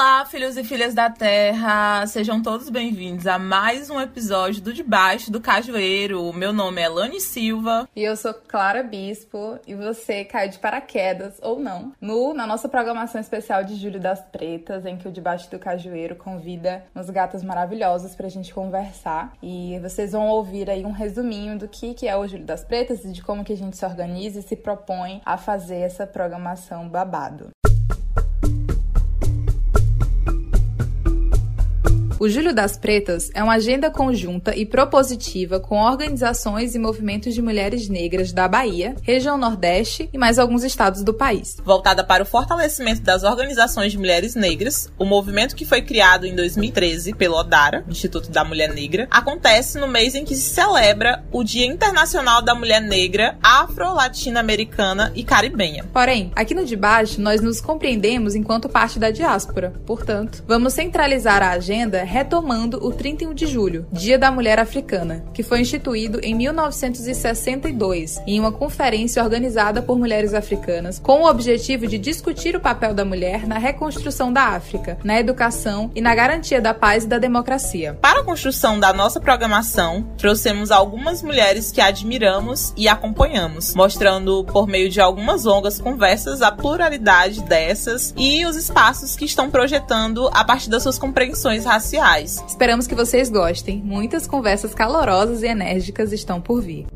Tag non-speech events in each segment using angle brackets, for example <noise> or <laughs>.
Olá, filhos e filhas da Terra! Sejam todos bem-vindos a mais um episódio do Debaixo do Cajueiro. Meu nome é Lani Silva. E eu sou Clara Bispo. E você caiu de paraquedas, ou não, no, na nossa programação especial de Júlio das Pretas, em que o Debaixo do Cajueiro convida uns gatos maravilhosos pra gente conversar. E vocês vão ouvir aí um resuminho do que, que é o Júlio das Pretas e de como que a gente se organiza e se propõe a fazer essa programação babado. O Julho das Pretas é uma agenda conjunta e propositiva com organizações e movimentos de mulheres negras da Bahia, região Nordeste e mais alguns estados do país. Voltada para o fortalecimento das organizações de mulheres negras, o movimento que foi criado em 2013 pelo ODARA, Instituto da Mulher Negra, acontece no mês em que se celebra o Dia Internacional da Mulher Negra Afro-Latino-Americana e Caribenha. Porém, aqui no de baixo nós nos compreendemos enquanto parte da diáspora. Portanto, vamos centralizar a agenda retomando o 31 de julho, Dia da Mulher Africana, que foi instituído em 1962 em uma conferência organizada por mulheres africanas com o objetivo de discutir o papel da mulher na reconstrução da África, na educação e na garantia da paz e da democracia. Para a construção da nossa programação, trouxemos algumas mulheres que admiramos e acompanhamos, mostrando por meio de algumas longas conversas a pluralidade dessas e os espaços que estão projetando a partir das suas compreensões raciais sociais. Esperamos que vocês gostem. Muitas conversas calorosas e enérgicas estão por vir.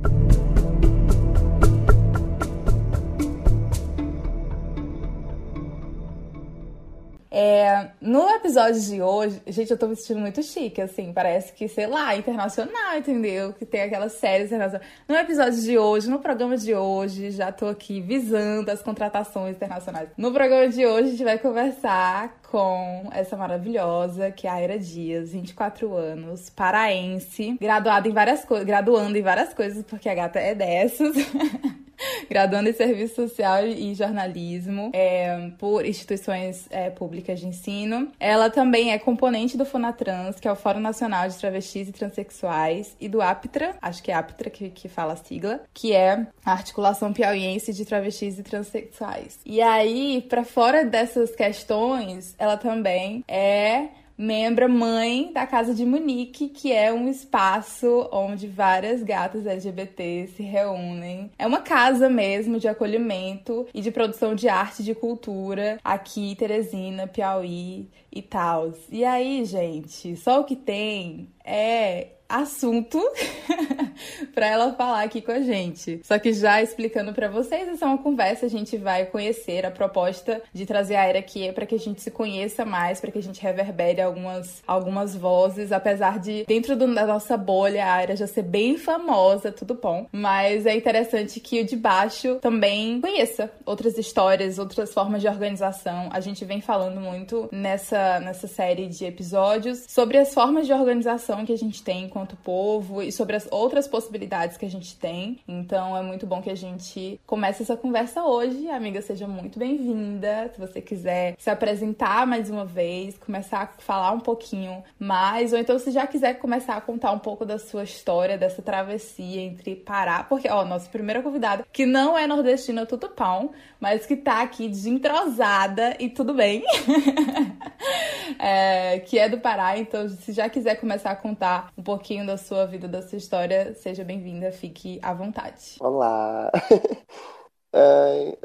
É, no episódio de hoje, gente, eu tô me sentindo muito chique, assim, parece que, sei lá, internacional, entendeu? Que tem aquelas séries internacionais. No episódio de hoje, no programa de hoje, já tô aqui visando as contratações internacionais. No programa de hoje, a gente vai conversar com essa maravilhosa, que é a Aira Dias, 24 anos, paraense, graduada em várias coisas, graduando em várias coisas, porque a gata é dessas. <laughs> <laughs> graduando em Serviço Social e Jornalismo é, por instituições é, públicas de ensino. Ela também é componente do Fonatrans, que é o Fórum Nacional de Travestis e Transsexuais, e do APTRA, acho que é APTRA que, que fala a sigla, que é a Articulação Piauiense de Travestis e Transsexuais. E aí, para fora dessas questões, ela também é membra mãe da Casa de Munique, que é um espaço onde várias gatas LGBT se reúnem. É uma casa mesmo de acolhimento e de produção de arte e de cultura aqui, Teresina, Piauí e tal. E aí, gente, só o que tem é assunto <laughs> para ela falar aqui com a gente. Só que já explicando para vocês, essa é uma conversa, a gente vai conhecer a proposta de trazer a Era aqui é para que a gente se conheça mais, para que a gente reverbere algumas, algumas vozes, apesar de dentro do, da nossa bolha a Era já ser bem famosa, tudo bom, mas é interessante que o de baixo também conheça outras histórias, outras formas de organização. A gente vem falando muito nessa nessa série de episódios sobre as formas de organização que a gente tem com enquanto povo e sobre as outras possibilidades que a gente tem. Então é muito bom que a gente comece essa conversa hoje. Amiga, seja muito bem-vinda. Se você quiser se apresentar mais uma vez, começar a falar um pouquinho mais, ou então se já quiser começar a contar um pouco da sua história, dessa travessia entre Pará, porque, ó, nossa primeira convidada, que não é nordestina Tutupão, mas que tá aqui desentrosada e tudo bem, <laughs> é, que é do Pará. Então, se já quiser começar a contar um pouquinho pouquinho da sua vida, da sua história, seja bem-vinda, fique à vontade. Olá! <laughs> é,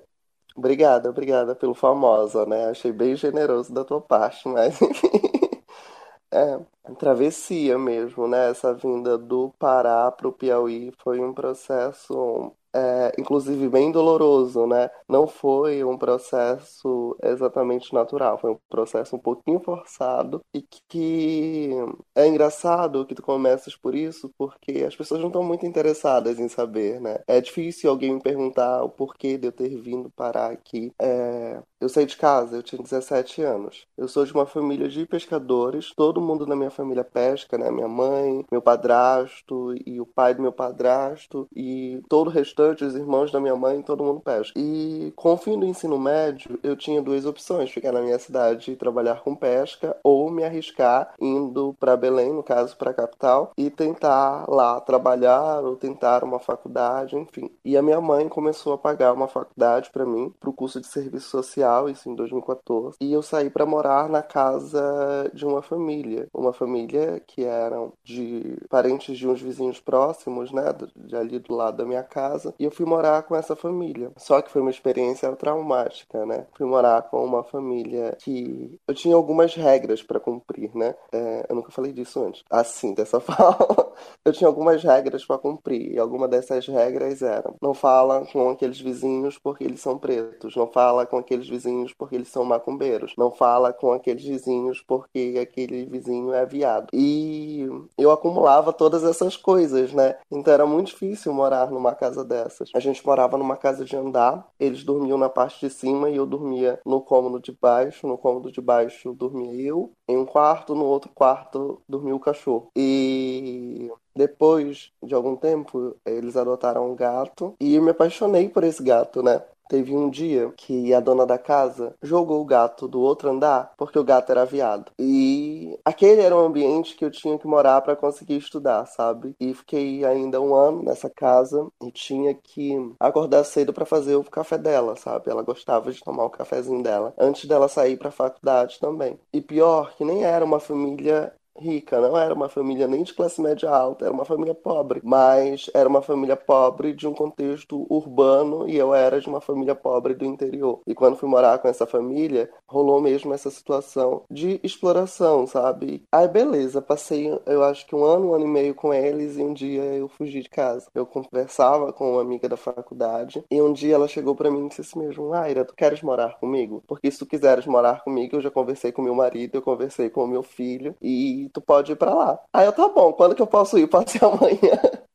obrigada, obrigada pelo famosa, né? Achei bem generoso da tua parte, mas <laughs> É, travessia mesmo, né? Essa vinda do Pará para o Piauí foi um processo é, inclusive bem doloroso, né? Não foi um processo exatamente natural, foi um processo um pouquinho forçado e que é engraçado que tu começas por isso, porque as pessoas não estão muito interessadas em saber, né? É difícil alguém me perguntar o porquê de eu ter vindo parar aqui. É... Eu saí de casa, eu tinha 17 anos. Eu sou de uma família de pescadores, todo mundo na minha família pesca, né? Minha mãe, meu padrasto e o pai do meu padrasto e todo o restante crush, os irmãos da minha mãe, todo mundo pesca. E com o fim do ensino médio, eu tinha duas opções: ficar na minha cidade e trabalhar com pesca, ou me arriscar indo para Belém, no caso, para a capital, e tentar lá trabalhar ou tentar uma faculdade, enfim. E a minha mãe começou a pagar uma faculdade para mim, para o curso de serviço social, isso em 2014. E eu saí para morar na casa de uma família, uma família que eram de parentes de uns vizinhos próximos, né, de ali do lado da minha casa. E eu fui morar com essa família. Só que foi uma experiência traumática, né? Fui morar com uma família que eu tinha algumas regras para cumprir, né? É, eu nunca falei disso antes. Assim, dessa <laughs> forma. eu tinha algumas regras para cumprir. E alguma dessas regras eram: não fala com aqueles vizinhos porque eles são pretos. Não fala com aqueles vizinhos porque eles são macumbeiros. Não fala com aqueles vizinhos porque aquele vizinho é viado. E eu acumulava todas essas coisas, né? Então era muito difícil morar numa casa dessas. A gente morava numa casa de andar, eles dormiam na parte de cima e eu dormia no cômodo de baixo. No cômodo de baixo dormia eu, em um quarto, no outro quarto dormia o cachorro. E depois de algum tempo, eles adotaram um gato e eu me apaixonei por esse gato, né? Teve um dia que a dona da casa jogou o gato do outro andar porque o gato era viado. E aquele era um ambiente que eu tinha que morar para conseguir estudar, sabe? E fiquei ainda um ano nessa casa e tinha que acordar cedo para fazer o café dela, sabe? Ela gostava de tomar o cafezinho dela antes dela sair para faculdade também. E pior que nem era uma família rica, não era uma família nem de classe média alta, era uma família pobre, mas era uma família pobre de um contexto urbano e eu era de uma família pobre do interior. E quando fui morar com essa família, rolou mesmo essa situação de exploração, sabe? Aí beleza, passei eu acho que um ano, um ano e meio com eles e um dia eu fugi de casa. Eu conversava com uma amiga da faculdade e um dia ela chegou para mim e disse assim mesmo, Aira, tu queres morar comigo? Porque se tu quiseres morar comigo, eu já conversei com meu marido, eu conversei com o meu filho e tu pode ir para lá. Aí eu, tá bom, quando que eu posso ir? Pode ser <laughs> amanhã.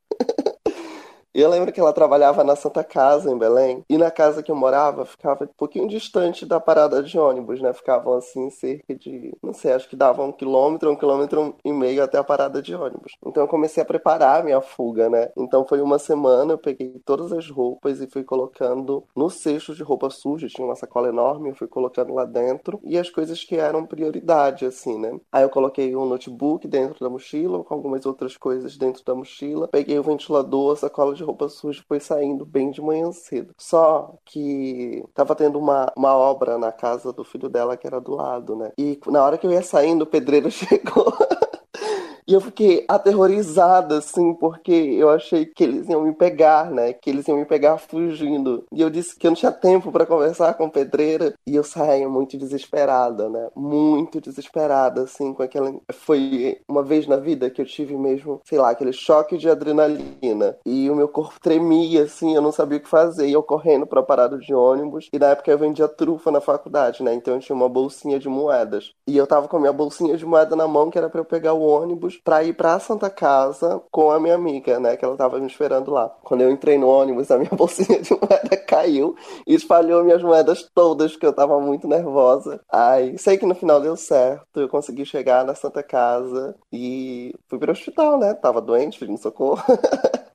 E eu lembro que ela trabalhava na Santa Casa, em Belém, e na casa que eu morava ficava um pouquinho distante da parada de ônibus, né? Ficavam assim, cerca de, não sei, acho que dava um quilômetro, um quilômetro e meio até a parada de ônibus. Então eu comecei a preparar a minha fuga, né? Então foi uma semana, eu peguei todas as roupas e fui colocando no cesto de roupa suja, tinha uma sacola enorme, eu fui colocando lá dentro, e as coisas que eram prioridade, assim, né? Aí eu coloquei um notebook dentro da mochila, com algumas outras coisas dentro da mochila, peguei o ventilador, sacola de de roupa suja foi saindo bem de manhã cedo. Só que tava tendo uma, uma obra na casa do filho dela que era do lado, né? E na hora que eu ia saindo, o pedreiro <laughs> chegou. E eu fiquei aterrorizada, assim, porque eu achei que eles iam me pegar, né? Que eles iam me pegar fugindo. E eu disse que eu não tinha tempo para conversar com pedreira. E eu saí muito desesperada, né? Muito desesperada, assim, com aquela. Foi uma vez na vida que eu tive mesmo, sei lá, aquele choque de adrenalina. E o meu corpo tremia, assim, eu não sabia o que fazer. E eu correndo pra parada de ônibus. E na época eu vendia trufa na faculdade, né? Então eu tinha uma bolsinha de moedas. E eu tava com a minha bolsinha de moeda na mão, que era para eu pegar o ônibus ônibus para ir para Santa Casa com a minha amiga, né? Que ela tava me esperando lá. Quando eu entrei no ônibus, a minha <laughs> bolsinha de moeda caiu e espalhou minhas moedas todas, porque eu tava muito nervosa. Aí sei que no final deu certo, eu consegui chegar na Santa Casa e fui pro hospital, né? Tava doente, pedindo socorro. <laughs>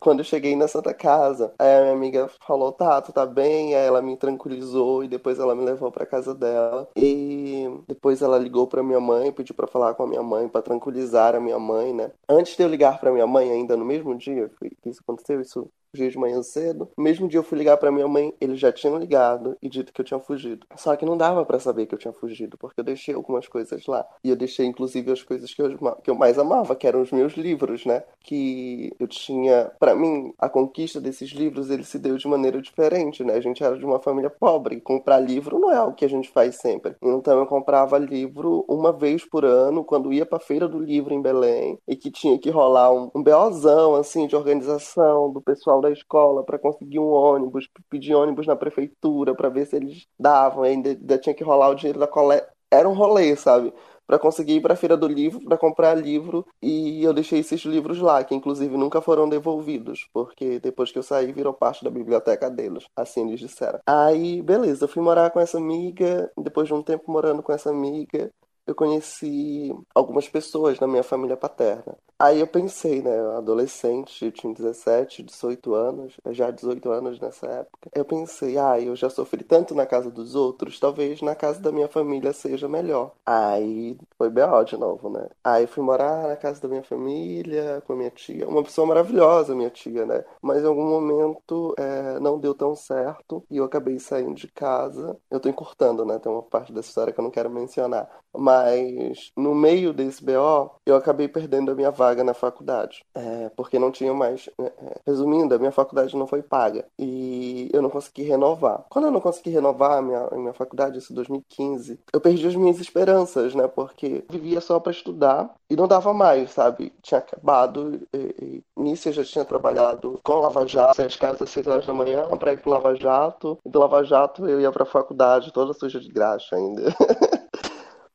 Quando eu cheguei na Santa Casa, aí a minha amiga falou, tá, tu tá bem? Aí ela me tranquilizou e depois ela me levou pra casa dela. E depois ela ligou pra minha mãe, pediu pra falar com a minha mãe, pra tranquilizar a minha mãe, né? Antes de eu ligar pra minha mãe, ainda no mesmo dia que isso aconteceu, isso dia de manhã cedo. No mesmo dia eu fui ligar para minha mãe, eles já tinham ligado e dito que eu tinha fugido. Só que não dava para saber que eu tinha fugido, porque eu deixei algumas coisas lá. E eu deixei inclusive as coisas que eu, que eu mais amava, que eram os meus livros, né? Que eu tinha, para mim, a conquista desses livros, ele se deu de maneira diferente, né? A gente era de uma família pobre, comprar livro não é o que a gente faz sempre. Então eu comprava livro uma vez por ano, quando ia para feira do livro em Belém, e que tinha que rolar um, um assim de organização do pessoal da escola para conseguir um ônibus, pedir ônibus na prefeitura para ver se eles davam, ainda, ainda tinha que rolar o dinheiro da coleta. Era um rolê, sabe? para conseguir ir para a feira do livro, para comprar livro, e eu deixei esses livros lá, que inclusive nunca foram devolvidos, porque depois que eu saí virou parte da biblioteca deles, assim eles disseram. Aí, beleza, eu fui morar com essa amiga, depois de um tempo morando com essa amiga, eu conheci algumas pessoas da minha família paterna. Aí eu pensei, né, adolescente, eu tinha 17, 18 anos, já 18 anos nessa época. Eu pensei, ah, eu já sofri tanto na casa dos outros, talvez na casa da minha família seja melhor. Aí foi B.O. de novo, né? Aí fui morar na casa da minha família, com a minha tia, uma pessoa maravilhosa, minha tia, né? Mas em algum momento é, não deu tão certo e eu acabei saindo de casa. Eu tô encurtando, né? Tem uma parte dessa história que eu não quero mencionar. Mas no meio desse BO, eu acabei perdendo a minha vaga na faculdade. É, porque não tinha mais. É, é, resumindo, a minha faculdade não foi paga. E eu não consegui renovar. Quando eu não consegui renovar a minha, a minha faculdade, isso em 2015, eu perdi as minhas esperanças, né? Porque vivia só para estudar e não dava mais, sabe? Tinha acabado. E, e, nisso eu já tinha trabalhado com Lava Jato, às às 6 horas da manhã, para ir pro Lava Jato. E do Lava Jato eu ia pra faculdade toda suja de graxa ainda. <laughs>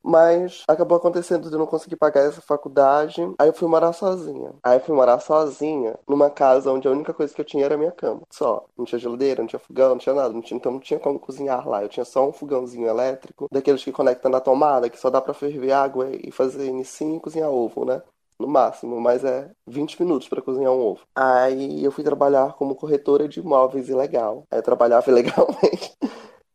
Mas acabou acontecendo de eu não conseguir pagar essa faculdade. Aí eu fui morar sozinha. Aí eu fui morar sozinha numa casa onde a única coisa que eu tinha era a minha cama. Só. Não tinha geladeira, não tinha fogão, não tinha nada. Não tinha, então não tinha como cozinhar lá. Eu tinha só um fogãozinho elétrico, daqueles que conectam na tomada, que só dá para ferver água e fazer N5 e cozinhar ovo, né? no máximo, mas é 20 minutos para cozinhar um ovo. Aí eu fui trabalhar como corretora de imóveis ilegal. Aí eu trabalhava <laughs> ilegalmente.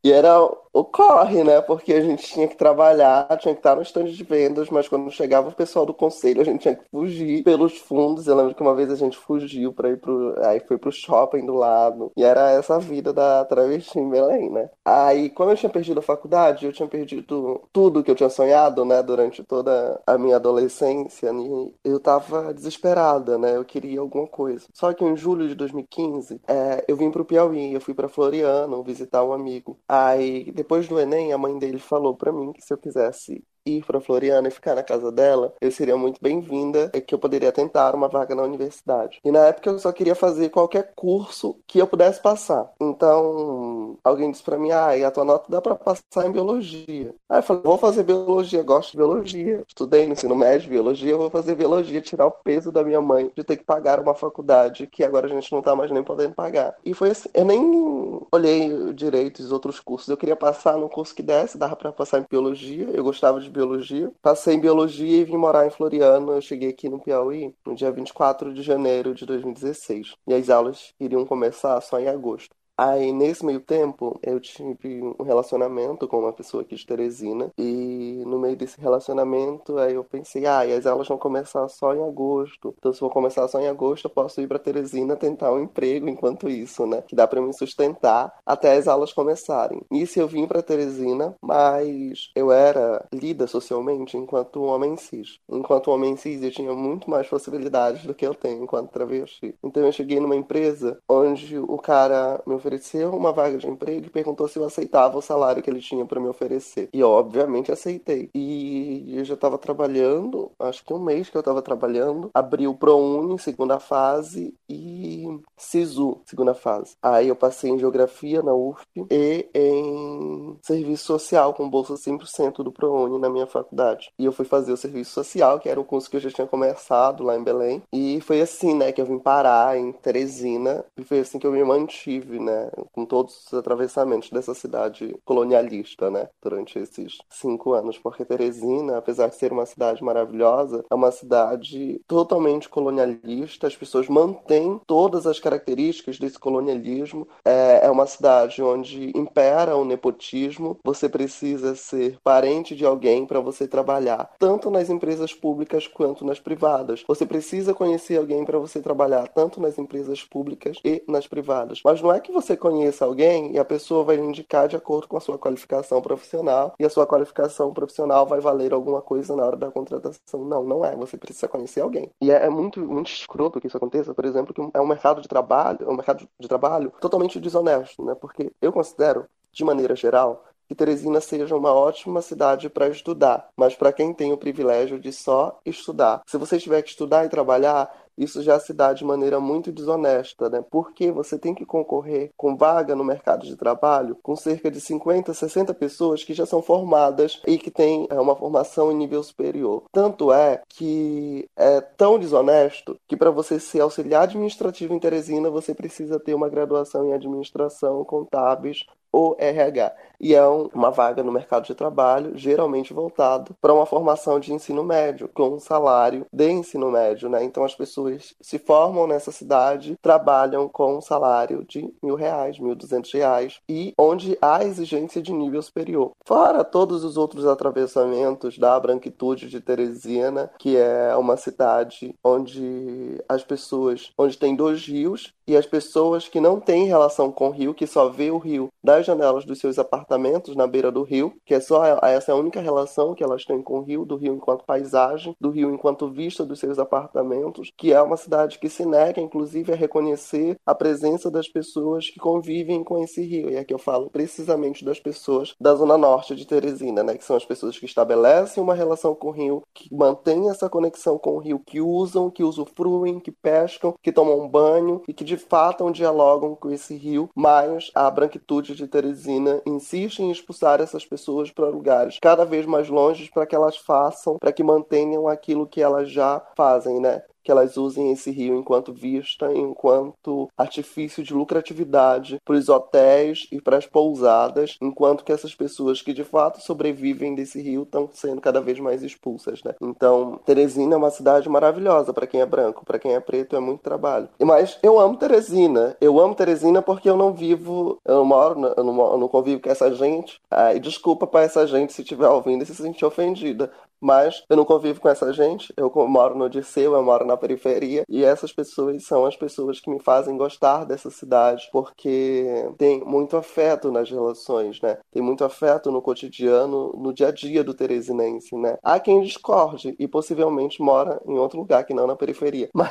E era o corre, né? Porque a gente tinha que trabalhar, tinha que estar no estande de vendas, mas quando chegava o pessoal do conselho, a gente tinha que fugir pelos fundos. Eu lembro que uma vez a gente fugiu para ir pro. Aí foi pro shopping do lado. E era essa vida da travesti em Belém, né? Aí, quando eu tinha perdido a faculdade, eu tinha perdido tudo que eu tinha sonhado, né? Durante toda a minha adolescência. E eu tava desesperada, né? Eu queria alguma coisa. Só que em julho de 2015, é, eu vim pro Piauí, eu fui para Floriano visitar um amigo. Aí, depois do Enem, a mãe dele falou para mim que se eu quisesse ir para Floriana e ficar na casa dela, eu seria muito bem-vinda e que eu poderia tentar uma vaga na universidade. E na época eu só queria fazer qualquer curso que eu pudesse passar. Então, alguém disse para mim: "Ah, e a tua nota dá para passar em biologia". Aí eu falei: "Vou fazer biologia, gosto de biologia. Estudei no ensino médio biologia, vou fazer biologia, tirar o peso da minha mãe de ter que pagar uma faculdade que agora a gente não tá mais nem podendo pagar". E foi assim, eu nem olhei direito os outros cursos. Eu queria passar no curso que desse, dava para passar em biologia. Eu gostava de biologia. Passei em biologia e vim morar em Floriano. Eu cheguei aqui no Piauí no dia 24 de janeiro de 2016. E as aulas iriam começar só em agosto. Aí, nesse meio tempo, eu tive um relacionamento com uma pessoa aqui de Teresina. E no meio desse relacionamento, aí eu pensei, ah, as aulas vão começar só em agosto. Então, se vou começar só em agosto, eu posso ir para Teresina tentar um emprego enquanto isso, né? Que dá para me sustentar até as aulas começarem. Nisso eu vim para Teresina, mas eu era lida socialmente enquanto homem cis. Enquanto homem cis, eu tinha muito mais possibilidades do que eu tenho enquanto travesti. Então, eu cheguei numa empresa onde o cara me ofereceu uma vaga de emprego e perguntou se eu aceitava o salário que ele tinha para me oferecer. E obviamente, aceitei. E eu já estava trabalhando, acho que um mês que eu estava trabalhando, abri o ProUni, segunda fase, e SISU, segunda fase. Aí eu passei em Geografia na UFP e em Serviço Social, com bolsa 100% do ProUni na minha faculdade. E eu fui fazer o Serviço Social, que era um curso que eu já tinha começado lá em Belém. E foi assim, né, que eu vim parar em Teresina, e foi assim que eu me mantive, né, com todos os atravessamentos dessa cidade colonialista, né, durante esses cinco anos, porque Teresina, apesar de ser uma cidade maravilhosa, é uma cidade totalmente colonialista, as pessoas mantêm todas as características desse colonialismo, é, é uma cidade onde impera o nepotismo, você precisa ser parente de alguém para você trabalhar, tanto nas empresas públicas quanto nas privadas. Você precisa conhecer alguém para você trabalhar tanto nas empresas públicas e nas privadas. Mas não é que você conheça alguém e a pessoa vai indicar de acordo com a sua qualificação profissional e a sua qualificação profissional vai valer alguma coisa na hora da contratação. Não, não é. Você precisa conhecer alguém. E é, é muito, muito escroto que isso aconteça, por exemplo, que é um mercado de trabalho, é um mercado de trabalho totalmente desonesto, né? Porque eu considero, de maneira geral, que Teresina seja uma ótima cidade para estudar, mas para quem tem o privilégio de só estudar. Se você tiver que estudar e trabalhar, isso já se dá de maneira muito desonesta, né? Porque você tem que concorrer com vaga no mercado de trabalho com cerca de 50, 60 pessoas que já são formadas e que têm é, uma formação em nível superior. Tanto é que é tão desonesto que para você ser auxiliar administrativo em Teresina, você precisa ter uma graduação em administração, contábeis ou RH. e é uma vaga no mercado de trabalho, geralmente voltado para uma formação de ensino médio, com um salário de ensino médio, né? Então as pessoas se formam nessa cidade, trabalham com um salário de mil reais, mil duzentos reais, e onde há exigência de nível superior. Fora todos os outros atravessamentos da branquitude de Teresina, que é uma cidade onde as pessoas, onde tem dois rios, e as pessoas que não têm relação com o rio, que só vê o rio das janelas dos seus apartamentos na beira do rio, que é só essa é a única relação que elas têm com o rio, do rio enquanto paisagem, do rio enquanto vista dos seus apartamentos, que é uma cidade que se nega, inclusive, a reconhecer a presença das pessoas que convivem com esse rio. E aqui eu falo precisamente das pessoas da zona norte de Teresina, né, que são as pessoas que estabelecem uma relação com o rio, que mantêm essa conexão com o rio, que usam, que usufruem, que pescam, que tomam banho e que de fato dialogam com esse rio, mas a branquitude de Teresina insiste em expulsar essas pessoas para lugares cada vez mais longe para que elas façam, para que mantenham aquilo que elas já fazem, né? Que elas usem esse rio enquanto vista, enquanto artifício de lucratividade para os hotéis e para as pousadas, enquanto que essas pessoas que de fato sobrevivem desse rio estão sendo cada vez mais expulsas, né? Então, Teresina é uma cidade maravilhosa para quem é branco, para quem é preto é muito trabalho. Mas eu amo Teresina. Eu amo Teresina porque eu não vivo, eu não moro, eu não, eu não convivo com essa gente. Ah, e desculpa para essa gente se estiver ouvindo e se sentir ofendida, mas eu não convivo com essa gente. Eu moro no Odisseu, eu moro na periferia. E essas pessoas são as pessoas que me fazem gostar dessa cidade, porque tem muito afeto nas relações, né? Tem muito afeto no cotidiano, no dia a dia do teresinense, né? Há quem discorde e possivelmente mora em outro lugar que não na periferia. <laughs> Mas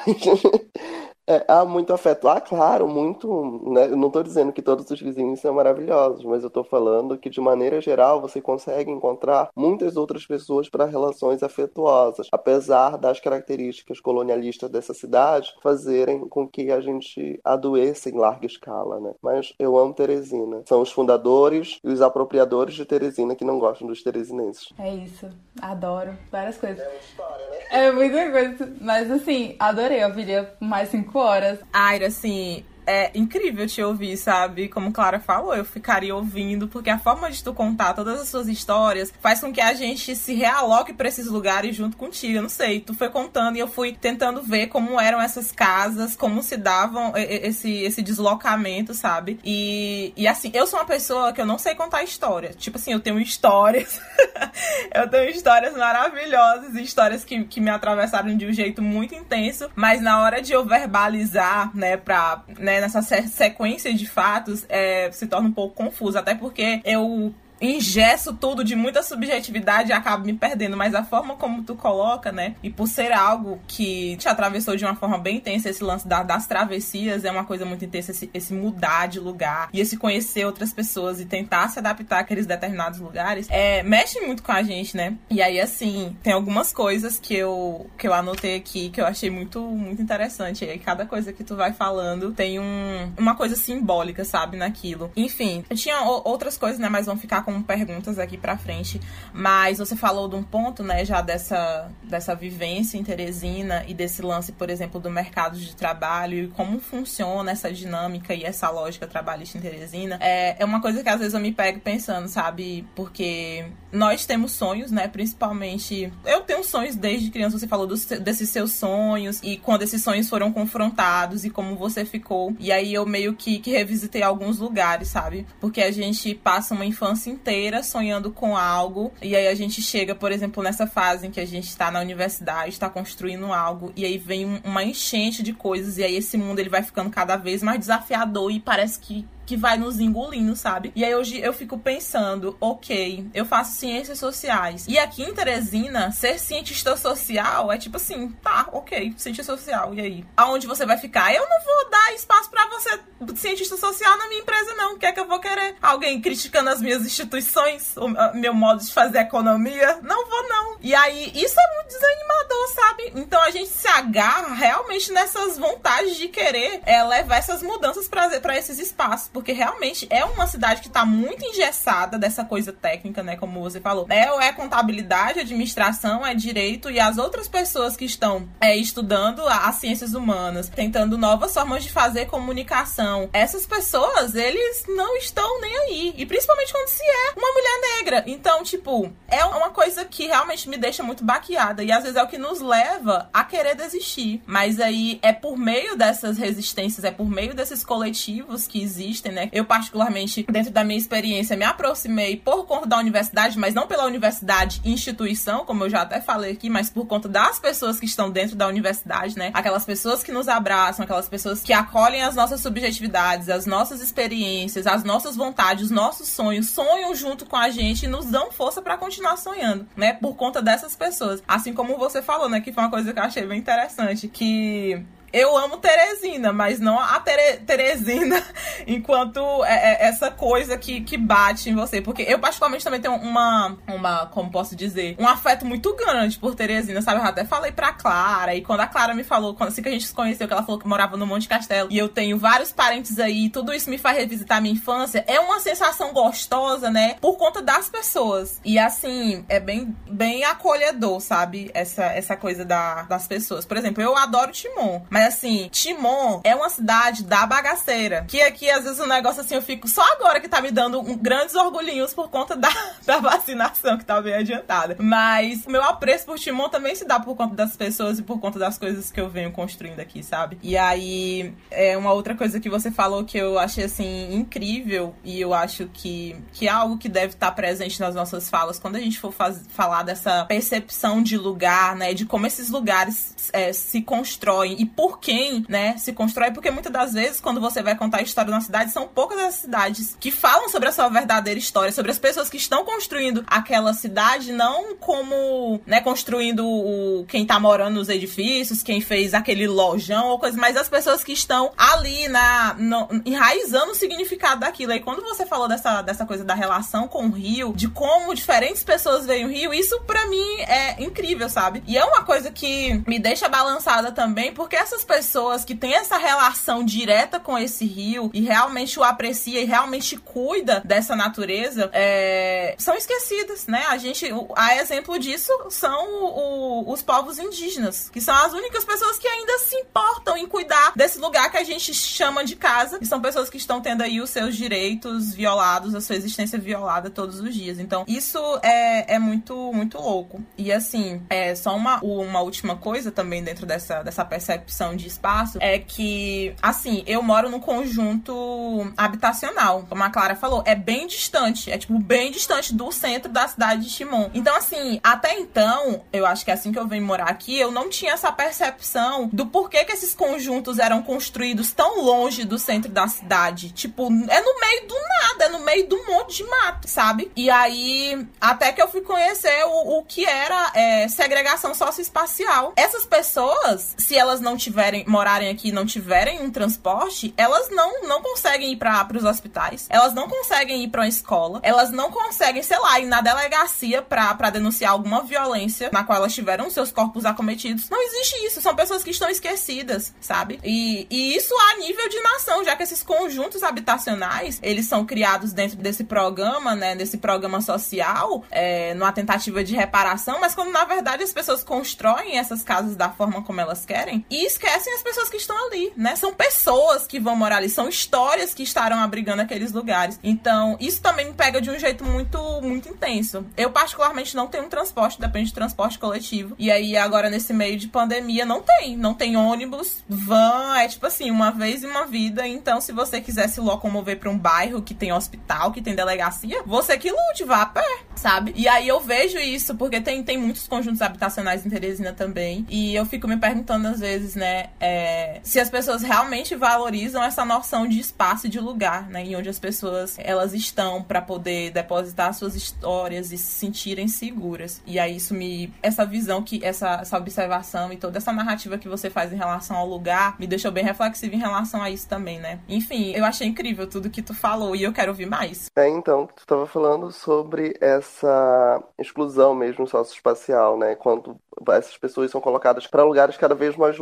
É, há muito afeto. Ah, claro, muito. Né? Eu não estou dizendo que todos os vizinhos são maravilhosos, mas eu estou falando que, de maneira geral, você consegue encontrar muitas outras pessoas para relações afetuosas, apesar das características colonialistas dessa cidade fazerem com que a gente adoeça em larga escala. Né? Mas eu amo Teresina. São os fundadores e os apropriadores de Teresina que não gostam dos teresinenses. É isso. Adoro. Várias coisas. É uma história, né? É muita coisa. Mas, assim, adorei. Eu viria mais cinco horas. Aira, assim, é incrível te ouvir, sabe? Como Clara falou, eu ficaria ouvindo, porque a forma de tu contar todas as suas histórias faz com que a gente se realoque para esses lugares junto contigo. Eu não sei, tu foi contando e eu fui tentando ver como eram essas casas, como se davam esse, esse deslocamento, sabe? E, e assim, eu sou uma pessoa que eu não sei contar história. Tipo assim, eu tenho histórias. <laughs> eu tenho histórias maravilhosas, histórias que, que me atravessaram de um jeito muito intenso, mas na hora de eu verbalizar, né, pra, né, nessa sequência de fatos, é, se torna um pouco confuso. Até porque eu ingesso tudo de muita subjetividade e acabo me perdendo, mas a forma como tu coloca, né? E por ser algo que te atravessou de uma forma bem intensa, esse lance da, das travessias é uma coisa muito intensa, esse, esse, mudar de lugar e esse conhecer outras pessoas e tentar se adaptar àqueles determinados lugares, é, mexe muito com a gente, né? E aí, assim, tem algumas coisas que eu, que eu anotei aqui que eu achei muito, muito interessante. E aí, cada coisa que tu vai falando tem um, uma coisa simbólica, sabe, naquilo. Enfim, eu tinha outras coisas, né? Mas vão ficar como perguntas aqui para frente, mas você falou de um ponto, né, já dessa, dessa vivência em Teresina e desse lance, por exemplo, do mercado de trabalho e como funciona essa dinâmica e essa lógica trabalhista em Teresina. É, é uma coisa que às vezes eu me pego pensando, sabe? Porque nós temos sonhos, né? Principalmente. Eu tenho sonhos desde criança, você falou dos, desses seus sonhos e quando esses sonhos foram confrontados e como você ficou. E aí eu meio que, que revisitei alguns lugares, sabe? Porque a gente passa uma infância inteira sonhando com algo. E aí a gente chega, por exemplo, nessa fase em que a gente está na universidade, está construindo algo, e aí vem uma enchente de coisas, e aí esse mundo ele vai ficando cada vez mais desafiador e parece que que vai nos engolindo, sabe? E aí hoje eu fico pensando, ok, eu faço ciências sociais. E aqui em Teresina, ser cientista social é tipo assim, tá, ok, cientista social, e aí? Aonde você vai ficar? Eu não vou dar espaço para você, cientista social, na minha empresa, não. O que é que eu vou querer? Alguém criticando as minhas instituições, o meu modo de fazer economia? Não vou, não. E aí, isso é muito desanimador, sabe? Então a gente se agarra realmente nessas vontades de querer é, levar essas mudanças para esses espaços, porque realmente é uma cidade que tá muito engessada dessa coisa técnica, né? Como você falou. É, ou é contabilidade, administração, é direito, e as outras pessoas que estão é, estudando as ciências humanas, tentando novas formas de fazer comunicação, essas pessoas, eles não estão nem aí. E principalmente quando se é uma mulher negra. Então, tipo, é uma coisa que realmente me deixa muito baqueada. E às vezes é o que nos leva a querer desistir. Mas aí é por meio dessas resistências, é por meio desses coletivos que existem, né? Eu, particularmente, dentro da minha experiência, me aproximei por conta da universidade, mas não pela universidade instituição, como eu já até falei aqui, mas por conta das pessoas que estão dentro da universidade, né? Aquelas pessoas que nos abraçam, aquelas pessoas que acolhem as nossas subjetividades, as nossas experiências, as nossas vontades, os nossos sonhos, sonham junto com a gente e nos dão força para continuar sonhando, né? Por conta dessas pessoas. Assim como você falou, né? Que foi uma coisa que eu achei bem interessante. Que eu amo Teresina, mas não a Tere, Teresina <laughs> enquanto é, é, essa coisa que, que bate em você. Porque eu, particularmente, também tenho uma, uma, como posso dizer, um afeto muito grande por Teresina, sabe? Eu até falei pra Clara, e quando a Clara me falou, quando assim que a gente se conheceu, que ela falou que morava no Monte Castelo, e eu tenho vários parentes aí, tudo isso me faz revisitar minha infância, é uma sensação gostosa, né? Por conta das pessoas. E assim, é bem, bem acolhedor, sabe? Essa, essa coisa da, das pessoas. Por exemplo, eu adoro Timon, mas assim, Timon é uma cidade da bagaceira. Que aqui, às vezes, o um negócio assim, eu fico só agora que tá me dando um, grandes orgulhinhos por conta da, <laughs> da vacinação, que tá bem adiantada. Mas o meu apreço por Timon também se dá por conta das pessoas e por conta das coisas que eu venho construindo aqui, sabe? E aí, é uma outra coisa que você falou que eu achei, assim, incrível e eu acho que, que é algo que deve estar presente nas nossas falas quando a gente for faz, falar dessa percepção de lugar, né? De como esses lugares é, se constroem e por por quem, né, se constrói, porque muitas das vezes, quando você vai contar a história de uma cidade, são poucas as cidades que falam sobre a sua verdadeira história, sobre as pessoas que estão construindo aquela cidade, não como, né, construindo o, quem tá morando nos edifícios, quem fez aquele lojão ou coisa, mas as pessoas que estão ali na, no, enraizando o significado daquilo. E quando você falou dessa, dessa coisa da relação com o rio, de como diferentes pessoas veem o rio, isso para mim é incrível, sabe? E é uma coisa que me deixa balançada também, porque essas essas pessoas que têm essa relação direta com esse rio e realmente o aprecia e realmente cuida dessa natureza é, são esquecidas, né? A gente, a exemplo disso são o, o, os povos indígenas, que são as únicas pessoas que ainda se importam em cuidar desse lugar que a gente chama de casa, e são pessoas que estão tendo aí os seus direitos violados, a sua existência violada todos os dias. Então, isso é, é muito, muito louco. E assim, é só uma, uma última coisa também dentro dessa, dessa percepção de espaço é que, assim, eu moro num conjunto habitacional. Como a Clara falou, é bem distante. É, tipo, bem distante do centro da cidade de Timon. Então, assim, até então, eu acho que é assim que eu venho morar aqui, eu não tinha essa percepção do porquê que esses conjuntos eram construídos tão longe do centro da cidade. Tipo, é no meio do nada, é no meio do monte de mato, sabe? E aí, até que eu fui conhecer o, o que era é, segregação socioespacial. Essas pessoas, se elas não tiverem tiverem, morarem aqui e não tiverem um transporte, elas não, não conseguem ir para os hospitais, elas não conseguem ir para uma escola, elas não conseguem, sei lá, ir na delegacia para denunciar alguma violência na qual elas tiveram seus corpos acometidos. Não existe isso, são pessoas que estão esquecidas, sabe? E, e isso a nível de nação, já que esses conjuntos habitacionais, eles são criados dentro desse programa, né, desse programa social, é, numa tentativa de reparação, mas quando na verdade as pessoas constroem essas casas da forma como elas querem e esquecem esquecem as pessoas que estão ali, né? São pessoas que vão morar ali, são histórias que estarão abrigando aqueles lugares. Então, isso também me pega de um jeito muito, muito intenso. Eu, particularmente, não tenho um transporte, depende de transporte coletivo. E aí, agora, nesse meio de pandemia, não tem. Não tem ônibus, van, é tipo assim, uma vez em uma vida. Então, se você quiser se locomover para um bairro que tem hospital, que tem delegacia, você que lute, vá a pé, sabe? E aí eu vejo isso, porque tem, tem muitos conjuntos habitacionais em Teresina também. E eu fico me perguntando às vezes, né? Né? É, se as pessoas realmente valorizam essa noção de espaço e de lugar, né? E onde as pessoas elas estão para poder depositar suas histórias e se sentirem seguras. E aí isso me essa visão que essa, essa observação e toda essa narrativa que você faz em relação ao lugar me deixou bem reflexiva em relação a isso também, né? Enfim, eu achei incrível tudo que tu falou e eu quero ouvir mais. É, então, tu estava falando sobre essa exclusão mesmo socioespacial, né? Quando essas pessoas são colocadas para lugares cada vez mais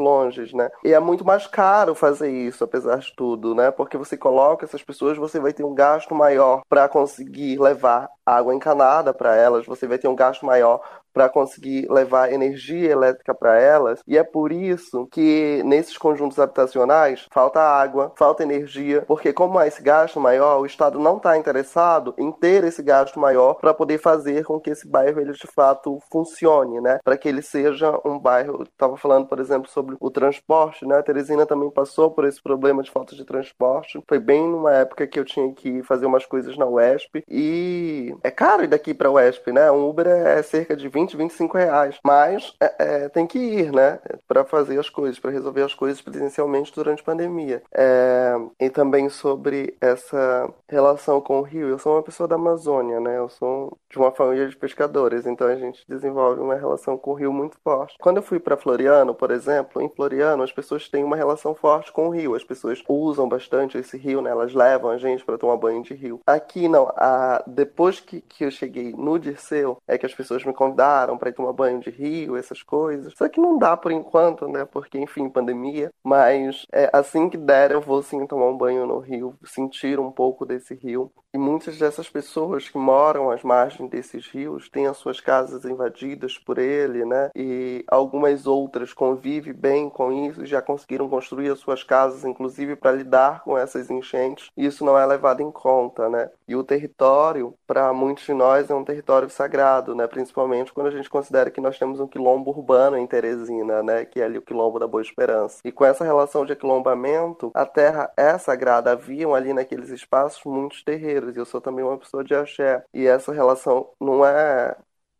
né? E é muito mais caro fazer isso, apesar de tudo, né? Porque você coloca essas pessoas, você vai ter um gasto maior para conseguir levar água encanada para elas, você vai ter um gasto maior para conseguir levar energia elétrica para elas. E é por isso que nesses conjuntos habitacionais falta água, falta energia, porque como há esse gasto maior, o Estado não está interessado em ter esse gasto maior para poder fazer com que esse bairro ele de fato funcione, né? Para que ele seja um bairro. Estava falando, por exemplo, sobre o transporte, né? A Teresina também passou por esse problema de falta de transporte. Foi bem numa época que eu tinha que fazer umas coisas na UESP e é caro ir daqui para a UESP, né? Um Uber é cerca de 20 20, 25 reais. Mas é, é, tem que ir, né? Para fazer as coisas, para resolver as coisas presencialmente durante a pandemia. É, e também sobre essa relação com o rio. Eu sou uma pessoa da Amazônia, né? Eu sou de uma família de pescadores, então a gente desenvolve uma relação com o rio muito forte. Quando eu fui para Floriano, por exemplo, em Floriano as pessoas têm uma relação forte com o rio. As pessoas usam bastante esse rio, né? Elas levam a gente para tomar banho de rio. Aqui não. A... Depois que, que eu cheguei no Dirceu, é que as pessoas me convidaram para ir tomar banho de rio, essas coisas. Só que não dá por enquanto, né? Porque, enfim, pandemia. Mas é, assim que der, eu vou sim tomar um banho no rio, sentir um pouco desse rio. E muitas dessas pessoas que moram às margens desses rios têm as suas casas invadidas por ele, né? E algumas outras convivem bem com isso já conseguiram construir as suas casas, inclusive para lidar com essas enchentes. E isso não é levado em conta, né? E o território, para muitos de nós, é um território sagrado, né? Principalmente quando a gente considera que nós temos um quilombo urbano em Teresina, né? Que é ali o quilombo da Boa Esperança. E com essa relação de aquilombamento, a terra é sagrada. Haviam ali naqueles espaços muitos terreiros e eu sou também uma pessoa de axé. E essa relação não é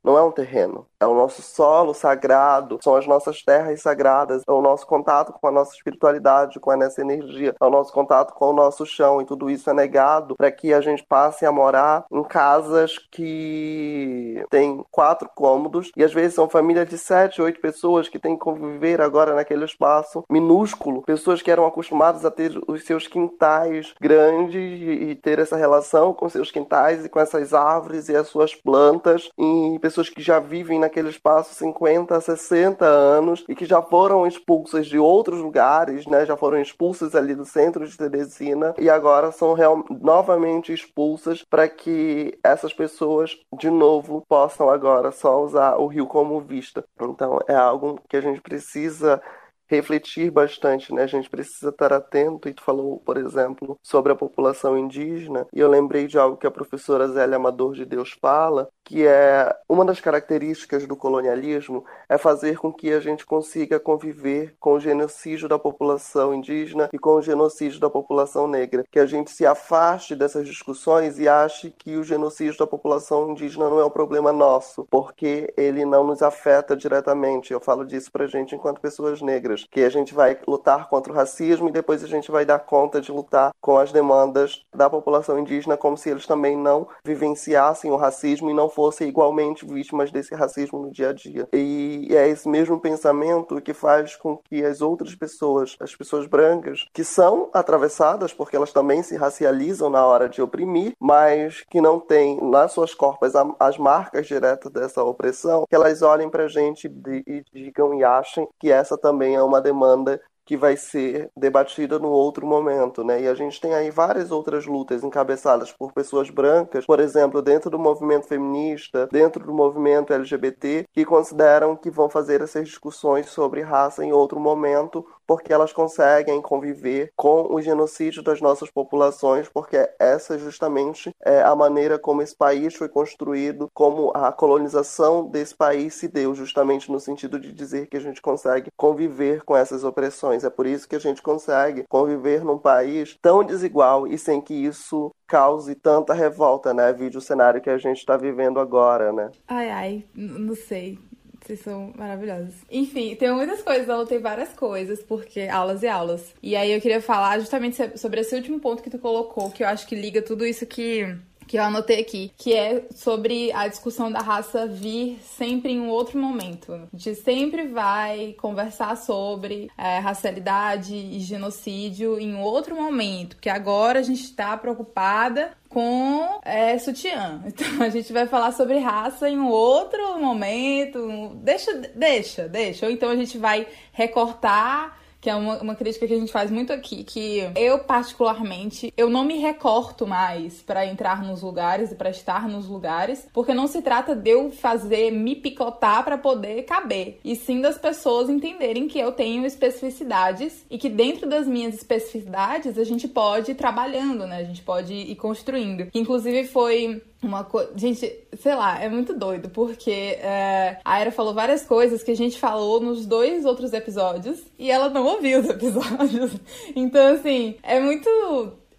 não é um terreno, é o nosso solo sagrado, são as nossas terras sagradas, é o nosso contato com a nossa espiritualidade, com a nossa energia, é o nosso contato com o nosso chão, e tudo isso é negado para que a gente passe a morar em casas que tem quatro cômodos, e às vezes são famílias de sete, oito pessoas que têm que conviver agora naquele espaço minúsculo, pessoas que eram acostumadas a ter os seus quintais grandes e ter essa relação com seus quintais e com essas árvores e as suas plantas, e pessoas que já vivem naquele espaço 50, 60 anos e que já foram expulsas de outros lugares, né? Já foram expulsas ali do centro de Teresina e agora são real, novamente expulsas para que essas pessoas de novo possam agora só usar o rio como vista. Então é algo que a gente precisa refletir bastante, né? A gente precisa estar atento. E tu falou, por exemplo, sobre a população indígena, e eu lembrei de algo que a professora Zélia Amador de Deus fala, que é uma das características do colonialismo é fazer com que a gente consiga conviver com o genocídio da população indígena e com o genocídio da população negra, que a gente se afaste dessas discussões e ache que o genocídio da população indígena não é um problema nosso, porque ele não nos afeta diretamente. Eu falo disso pra gente enquanto pessoas negras, que a gente vai lutar contra o racismo e depois a gente vai dar conta de lutar com as demandas da população indígena como se eles também não vivenciassem o racismo e não fossem igualmente vítimas desse racismo no dia a dia. E é esse mesmo pensamento que faz com que as outras pessoas, as pessoas brancas, que são atravessadas porque elas também se racializam na hora de oprimir, mas que não têm nas suas corpas as marcas diretas dessa opressão, que elas olhem pra gente e digam e achem que essa também é uma demanda que vai ser debatida no outro momento, né? E a gente tem aí várias outras lutas encabeçadas por pessoas brancas, por exemplo, dentro do movimento feminista, dentro do movimento LGBT, que consideram que vão fazer essas discussões sobre raça em outro momento, porque elas conseguem conviver com o genocídio das nossas populações, porque essa justamente é a maneira como esse país foi construído, como a colonização desse país se deu, justamente no sentido de dizer que a gente consegue conviver com essas opressões. É por isso que a gente consegue conviver num país tão desigual e sem que isso cause tanta revolta, né? Vídeo cenário que a gente está vivendo agora, né? Ai, ai, não sei Vocês são maravilhosos. Enfim, tem muitas coisas, eu anotei várias coisas, porque aulas e aulas. E aí eu queria falar justamente sobre esse último ponto que tu colocou, que eu acho que liga tudo isso que que eu anotei aqui, que é sobre a discussão da raça vir sempre em um outro momento. A gente sempre vai conversar sobre é, racialidade e genocídio em outro momento, porque agora a gente está preocupada com é, sutiã. <laughs> Então a gente vai falar sobre raça em um outro momento. Deixa, deixa, deixa. Ou então a gente vai recortar que é uma, uma crítica que a gente faz muito aqui, que eu particularmente, eu não me recorto mais para entrar nos lugares e para estar nos lugares, porque não se trata de eu fazer me picotar para poder caber, e sim das pessoas entenderem que eu tenho especificidades e que dentro das minhas especificidades a gente pode ir trabalhando, né? A gente pode ir construindo. Inclusive foi uma coisa. Gente, sei lá, é muito doido, porque é, a Era falou várias coisas que a gente falou nos dois outros episódios e ela não ouviu os <laughs> episódios. Então, assim, é muito.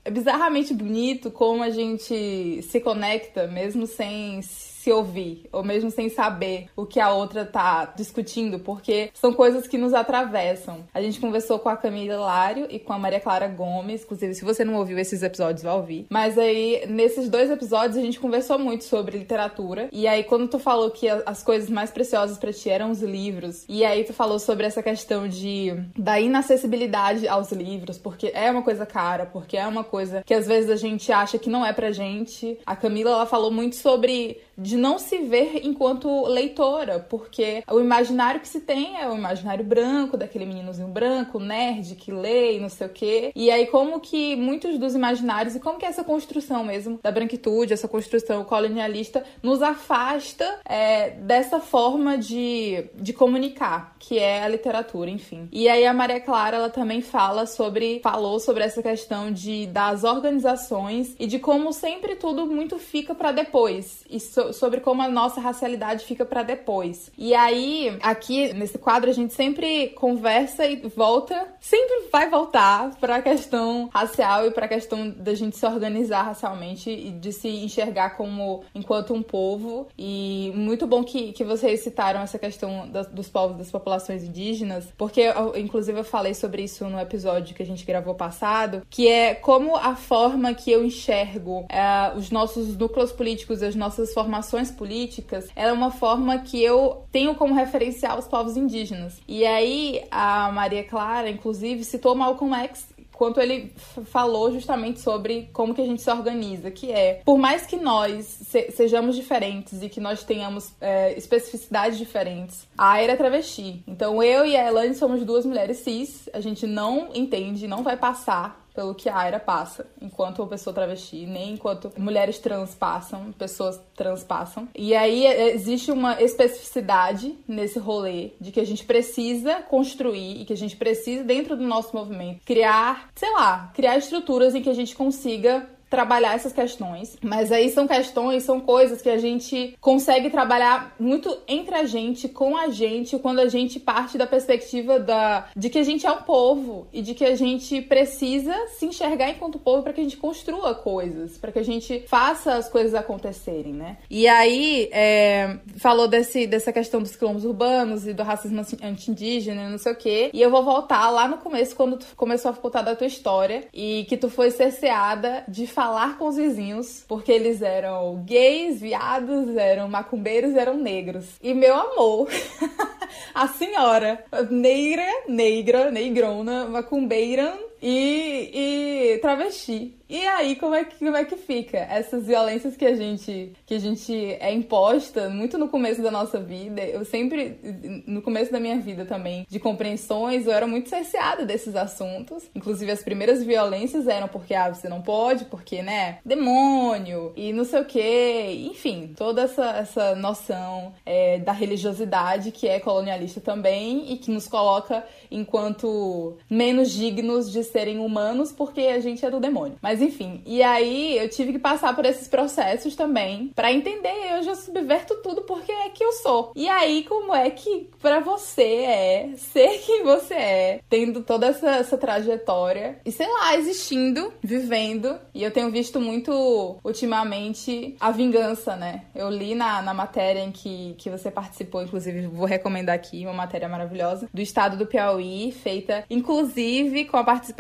É bizarramente bonito como a gente se conecta, mesmo sem se ouvir, ou mesmo sem saber o que a outra tá discutindo, porque são coisas que nos atravessam. A gente conversou com a Camila Lário e com a Maria Clara Gomes, inclusive se você não ouviu esses episódios, vai ouvir. Mas aí, nesses dois episódios, a gente conversou muito sobre literatura, e aí quando tu falou que as coisas mais preciosas para ti eram os livros, e aí tu falou sobre essa questão de da inacessibilidade aos livros, porque é uma coisa cara, porque é uma coisa que às vezes a gente acha que não é pra gente. A Camila, ela falou muito sobre de não se ver enquanto leitora, porque o imaginário que se tem é o imaginário branco, daquele meninozinho branco, nerd, que lê e não sei o quê. E aí, como que muitos dos imaginários, e como que essa construção mesmo da branquitude, essa construção colonialista, nos afasta é, dessa forma de, de comunicar, que é a literatura, enfim. E aí, a Maria Clara, ela também fala sobre, falou sobre essa questão de das organizações e de como sempre tudo muito fica para depois. E so, sobre como a nossa racialidade fica para depois. E aí, aqui nesse quadro, a gente sempre conversa e volta, sempre vai voltar para a questão racial e para a questão da gente se organizar racialmente e de se enxergar como enquanto um povo. E muito bom que, que vocês citaram essa questão das, dos povos, das populações indígenas, porque eu, inclusive eu falei sobre isso no episódio que a gente gravou passado, que é como a forma que eu enxergo é, os nossos núcleos políticos, as nossas formações formações políticas, ela é uma forma que eu tenho como referencial os povos indígenas. E aí a Maria Clara, inclusive, citou Malcolm X quanto ele falou justamente sobre como que a gente se organiza, que é, por mais que nós se sejamos diferentes e que nós tenhamos é, especificidades diferentes, a Aira é travesti. Então eu e a Elane somos duas mulheres cis, a gente não entende, não vai passar pelo que a Aira passa, enquanto uma pessoa travesti, nem enquanto mulheres trans passam, pessoas trans passam. E aí é, existe uma especificidade nesse rolê de que a gente precisa construir e que a gente precisa, dentro do nosso movimento, criar, sei lá, criar estruturas em que a gente consiga trabalhar essas questões, mas aí são questões, são coisas que a gente consegue trabalhar muito entre a gente, com a gente, quando a gente parte da perspectiva da de que a gente é um povo e de que a gente precisa se enxergar enquanto povo para que a gente construa coisas, para que a gente faça as coisas acontecerem, né? E aí é, falou desse, dessa questão dos quilombos urbanos e do racismo anti-indígena, não sei o quê, e eu vou voltar lá no começo quando tu começou a contar da tua história e que tu foi cerceada de falar com os vizinhos, porque eles eram gays, viados, eram macumbeiros, eram negros. E meu amor, <laughs> a senhora, negra, negra, negrona, macumbeira e, e travesti. E aí, como é, que, como é que fica? Essas violências que a gente que a gente é imposta muito no começo da nossa vida. Eu sempre, no começo da minha vida também, de compreensões, eu era muito cerceada desses assuntos. Inclusive, as primeiras violências eram porque, ah, você não pode, porque, né, demônio e não sei o que. Enfim, toda essa, essa noção é, da religiosidade que é colonialista também e que nos coloca enquanto menos dignos de serem humanos porque a gente é do demônio. Mas enfim, e aí eu tive que passar por esses processos também para entender. Eu já subverto tudo porque é que eu sou. E aí, como é que para você é ser <laughs> quem você é, tendo toda essa, essa trajetória e sei lá, existindo, vivendo. E eu tenho visto muito ultimamente a vingança, né? Eu li na, na matéria em que, que você participou, inclusive vou recomendar aqui uma matéria maravilhosa, do estado do Piauí, feita inclusive com a participação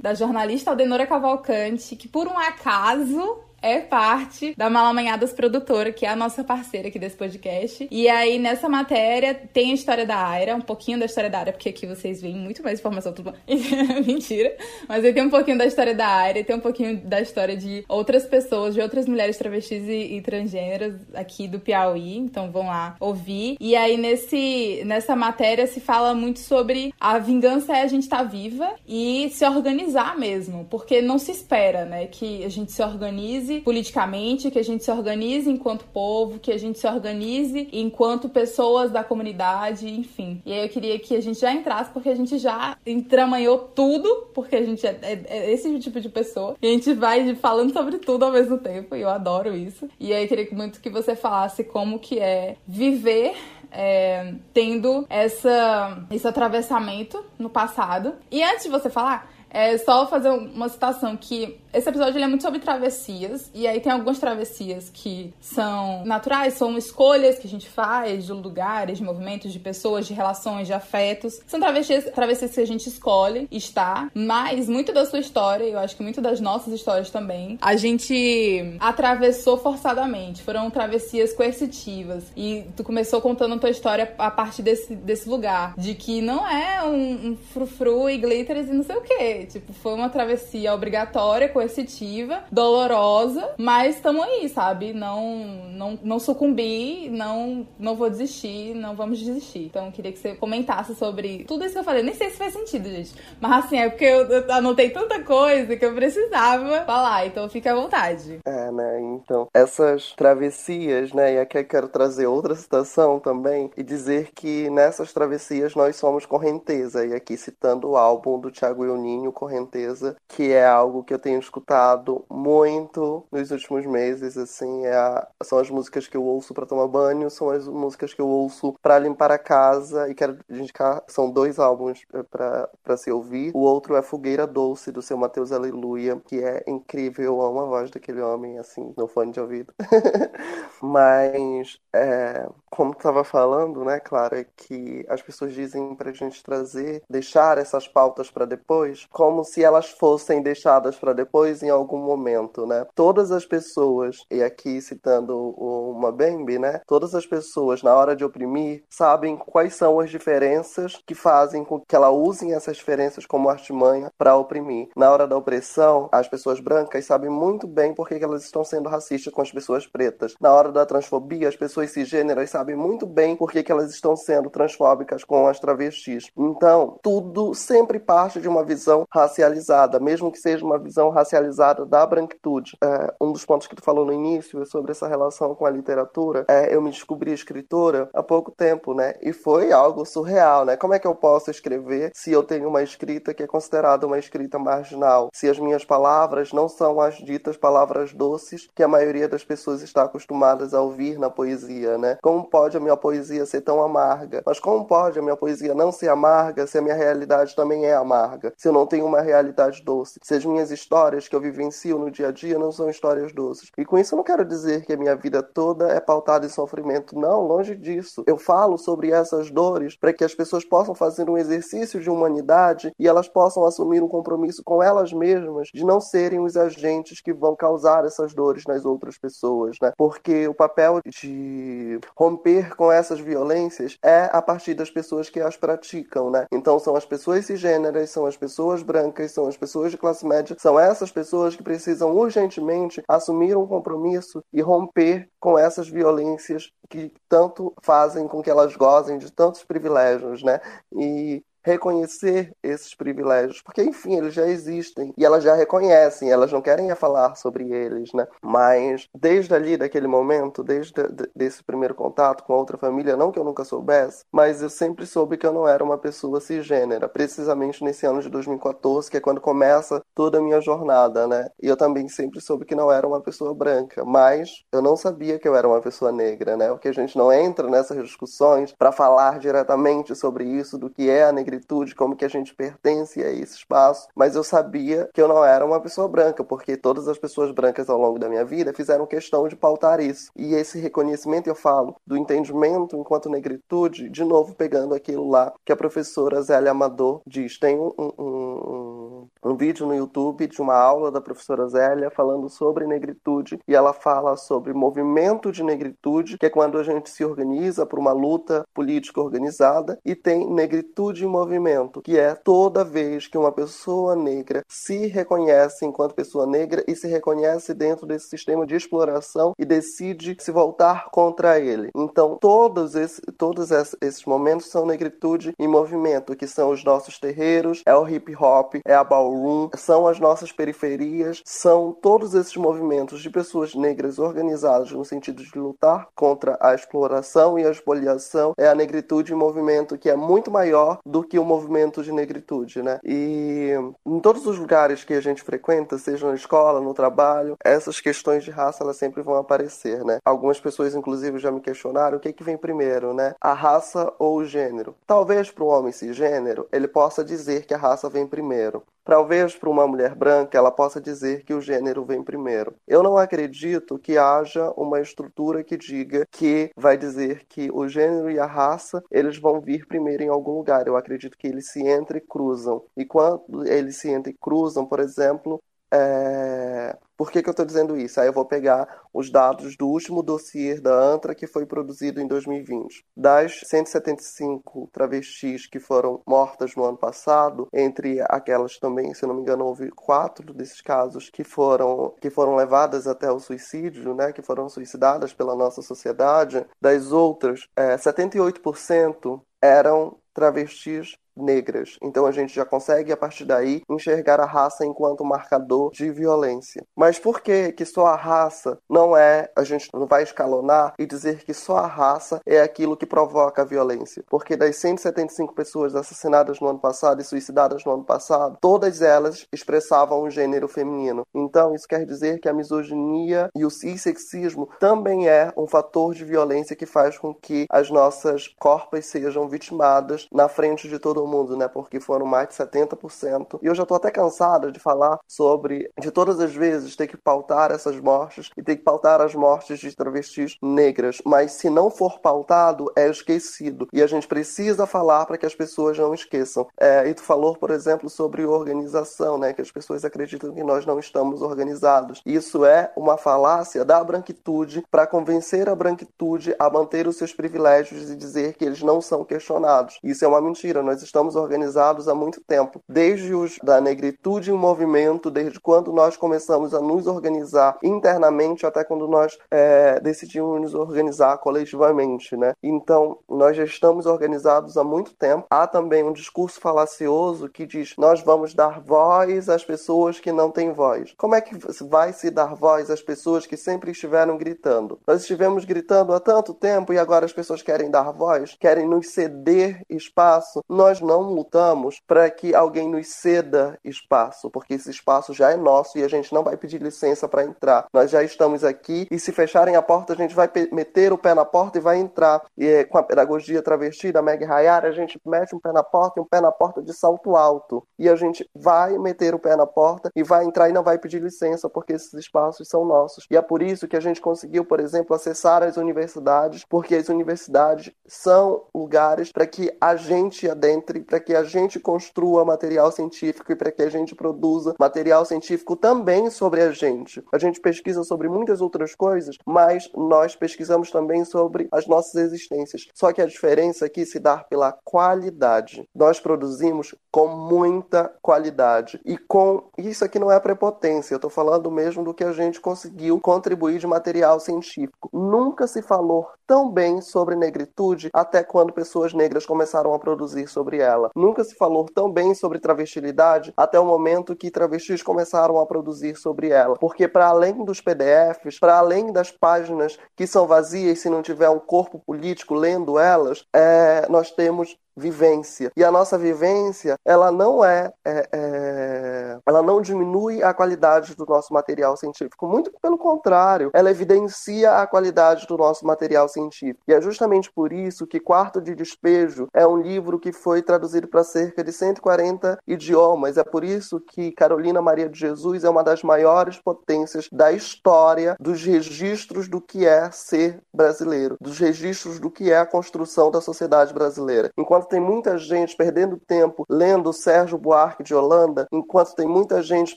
da jornalista Aldenora Cavalcante, que por um acaso é parte da Malamanhadas Produtora, que é a nossa parceira aqui desse podcast. E aí, nessa matéria, tem a história da Aira, um pouquinho da história da Aira, porque aqui vocês veem muito mais informação. Tudo... <laughs> Mentira. Mas aí tem um pouquinho da história da Aira, tem um pouquinho da história de outras pessoas, de outras mulheres travestis e, e transgêneras aqui do Piauí. Então vão lá ouvir. E aí, nesse, nessa matéria, se fala muito sobre a vingança é a gente estar tá viva e se organizar mesmo. Porque não se espera, né, que a gente se organize organize politicamente, que a gente se organize enquanto povo, que a gente se organize enquanto pessoas da comunidade, enfim. E aí eu queria que a gente já entrasse, porque a gente já entramanhou tudo, porque a gente é, é, é esse tipo de pessoa. E a gente vai falando sobre tudo ao mesmo tempo, e eu adoro isso. E aí eu queria muito que você falasse como que é viver é, tendo essa, esse atravessamento no passado. E antes de você falar, é só fazer uma citação que esse episódio é muito sobre travessias, e aí tem algumas travessias que são naturais, são escolhas que a gente faz de lugares, de movimentos, de pessoas, de relações, de afetos. São travessias, travessias que a gente escolhe estar, mas muito da sua história, eu acho que muito das nossas histórias também, a gente atravessou forçadamente. Foram travessias coercitivas. E tu começou contando a tua história a partir desse, desse lugar, de que não é um, um frufru e glitters e não sei o que. Tipo, foi uma travessia obrigatória, coercitiva dolorosa, mas estamos aí, sabe? Não, não, não sucumbi, não, não vou desistir, não vamos desistir. Então, queria que você comentasse sobre tudo isso que eu falei. Nem sei se faz sentido, gente. Mas assim, é porque eu, eu anotei tanta coisa que eu precisava falar, então fica à vontade. É, né? Então, essas travessias, né? E aqui eu quero trazer outra citação também e dizer que nessas travessias nós somos correnteza. E aqui citando o álbum do Thiago Ioninho, Correnteza, que é algo que eu tenho escutado muito nos últimos meses, assim, é a, são as músicas que eu ouço para tomar banho, são as músicas que eu ouço para limpar a casa e quero indicar, são dois álbuns é, para se ouvir. O outro é Fogueira Doce, do seu Mateus Aleluia, que é incrível, eu amo a voz daquele homem, assim, no fone de ouvido. <laughs> Mas, é, como estava falando, né, Clara, que as pessoas dizem pra gente trazer, deixar essas pautas para depois, como se elas fossem deixadas para depois em algum momento, né? Todas as pessoas, e aqui citando uma Bembe, né? Todas as pessoas, na hora de oprimir, sabem quais são as diferenças que fazem com que ela usem essas diferenças como artimanha para oprimir. Na hora da opressão, as pessoas brancas sabem muito bem por que elas estão sendo racistas com as pessoas pretas. Na hora da transfobia, as pessoas cisgêneras sabem muito bem por que elas estão sendo transfóbicas com as travestis. Então, tudo sempre parte de uma visão racializada, mesmo que seja uma visão racializada da branquitude. É, um dos pontos que tu falou no início é sobre essa relação com a literatura. É, eu me descobri escritora há pouco tempo, né? E foi algo surreal, né? Como é que eu posso escrever se eu tenho uma escrita que é considerada uma escrita marginal? Se as minhas palavras não são as ditas palavras doces que a maioria das pessoas está acostumadas a ouvir na poesia, né? Como pode a minha poesia ser tão amarga? Mas como pode a minha poesia não ser amarga se a minha realidade também é amarga? Se eu não tenho uma realidade doce? Se as minhas histórias histórias que eu vivencio no dia a dia não são histórias doces. E com isso eu não quero dizer que a minha vida toda é pautada em sofrimento. Não, longe disso. Eu falo sobre essas dores para que as pessoas possam fazer um exercício de humanidade e elas possam assumir um compromisso com elas mesmas de não serem os agentes que vão causar essas dores nas outras pessoas, né? Porque o papel de romper com essas violências é a partir das pessoas que as praticam, né? Então são as pessoas cisgêneras, são as pessoas brancas, são as pessoas de classe média, são essas pessoas que precisam urgentemente assumir um compromisso e romper com essas violências que tanto fazem com que elas gozem de tantos privilégios, né? E reconhecer esses privilégios, porque enfim, eles já existem e elas já reconhecem, elas não querem falar sobre eles, né? Mas desde ali, daquele momento, desde desse primeiro contato com outra família, não que eu nunca soubesse, mas eu sempre soube que eu não era uma pessoa cisgênera, precisamente nesse ano de 2014, que é quando começa toda a minha jornada, né? E eu também sempre soube que não era uma pessoa branca, mas eu não sabia que eu era uma pessoa negra, né? Porque a gente não entra nessas discussões para falar diretamente sobre isso, do que é a negritude, como que a gente pertence a esse espaço, mas eu sabia que eu não era uma pessoa branca, porque todas as pessoas brancas ao longo da minha vida fizeram questão de pautar isso. E esse reconhecimento, eu falo, do entendimento enquanto negritude, de novo pegando aquilo lá que a professora Zélia Amador diz. Tem um, um, um, um vídeo no YouTube de uma aula da professora Zélia falando sobre negritude e ela fala sobre movimento de negritude, que é quando a gente se organiza por uma luta política organizada, e tem negritude em movimento, que é toda vez que uma pessoa negra se reconhece enquanto pessoa negra e se reconhece dentro desse sistema de exploração e decide se voltar contra ele. Então, todos, esse, todos esses momentos são negritude em movimento, que são os nossos terreiros, é o hip hop, é a ballroom, são as nossas periferias, são todos esses movimentos de pessoas negras organizadas no sentido de lutar contra a exploração e a expoliação, é a negritude em movimento que é muito maior do que o movimento de negritude, né? E em todos os lugares que a gente frequenta, seja na escola, no trabalho, essas questões de raça elas sempre vão aparecer, né? Algumas pessoas inclusive já me questionaram o que que vem primeiro, né? A raça ou o gênero? Talvez para um homem cisgênero ele possa dizer que a raça vem primeiro. Talvez para uma mulher branca ela possa dizer que o gênero vem primeiro. Eu não acredito que haja uma estrutura que diga que vai dizer que o gênero e a raça eles vão vir primeiro em algum lugar. Eu acredito que eles se entrecruzam. E quando eles se entrecruzam, por exemplo, é... Por que, que eu estou dizendo isso? Aí eu vou pegar os dados do último dossiê da ANTRA que foi produzido em 2020. Das 175 travestis que foram mortas no ano passado, entre aquelas também, se não me engano, houve quatro desses casos que foram, que foram levadas até o suicídio, né, que foram suicidadas pela nossa sociedade. Das outras, é, 78% eram travestis negras. Então a gente já consegue a partir daí enxergar a raça enquanto marcador de violência. Mas por que que só a raça não é, a gente não vai escalonar e dizer que só a raça é aquilo que provoca a violência? Porque das 175 pessoas assassinadas no ano passado e suicidadas no ano passado, todas elas expressavam o gênero feminino. Então isso quer dizer que a misoginia e o cissexismo também é um fator de violência que faz com que as nossas corpas sejam vitimadas na frente de todo mundo, né? Porque foram mais de 70%. E eu já tô até cansada de falar sobre, de todas as vezes, ter que pautar essas mortes e ter que pautar as mortes de travestis negras. Mas se não for pautado, é esquecido. E a gente precisa falar para que as pessoas não esqueçam. É, e tu falou, por exemplo, sobre organização, né? Que as pessoas acreditam que nós não estamos organizados. Isso é uma falácia da branquitude para convencer a branquitude a manter os seus privilégios e dizer que eles não são questionados. Isso é uma mentira. Nós estamos organizados há muito tempo, desde os da negritude em movimento, desde quando nós começamos a nos organizar internamente até quando nós é, decidimos nos organizar coletivamente, né? Então, nós já estamos organizados há muito tempo. Há também um discurso falacioso que diz: nós vamos dar voz às pessoas que não têm voz. Como é que vai se dar voz às pessoas que sempre estiveram gritando? Nós estivemos gritando há tanto tempo e agora as pessoas querem dar voz, querem nos ceder espaço. Nós não lutamos para que alguém nos ceda espaço, porque esse espaço já é nosso e a gente não vai pedir licença para entrar. Nós já estamos aqui e se fecharem a porta, a gente vai meter o pé na porta e vai entrar. E é, com a pedagogia travesti da Meg Hayara, a gente mete um pé na porta e um pé na porta de salto alto. E a gente vai meter o pé na porta e vai entrar e não vai pedir licença, porque esses espaços são nossos. E é por isso que a gente conseguiu, por exemplo, acessar as universidades, porque as universidades são lugares para que a gente adentre para que a gente construa material científico e para que a gente produza material científico também sobre a gente. A gente pesquisa sobre muitas outras coisas, mas nós pesquisamos também sobre as nossas existências. Só que a diferença aqui se dá pela qualidade. Nós produzimos com muita qualidade e com isso aqui não é prepotência. Eu estou falando mesmo do que a gente conseguiu contribuir de material científico. Nunca se falou tão bem sobre negritude até quando pessoas negras começaram a produzir sobre ela. Nunca se falou tão bem sobre travestilidade até o momento que travestis começaram a produzir sobre ela. Porque para além dos PDFs, para além das páginas que são vazias se não tiver um corpo político lendo elas, é, nós temos vivência. E a nossa vivência, ela não é, é, é, ela não diminui a qualidade do nosso material científico. Muito pelo contrário, ela evidencia a qualidade do nosso material científico. E é justamente por isso que Quarto de Despejo é um livro que foi traduzido para cerca de 140 idiomas. É por isso que Carolina Maria de Jesus é uma das maiores potências da história dos registros do que é ser brasileiro, dos registros do que é a construção da sociedade brasileira. Enquanto tem muita gente perdendo tempo lendo Sérgio Buarque de Holanda, enquanto tem muita gente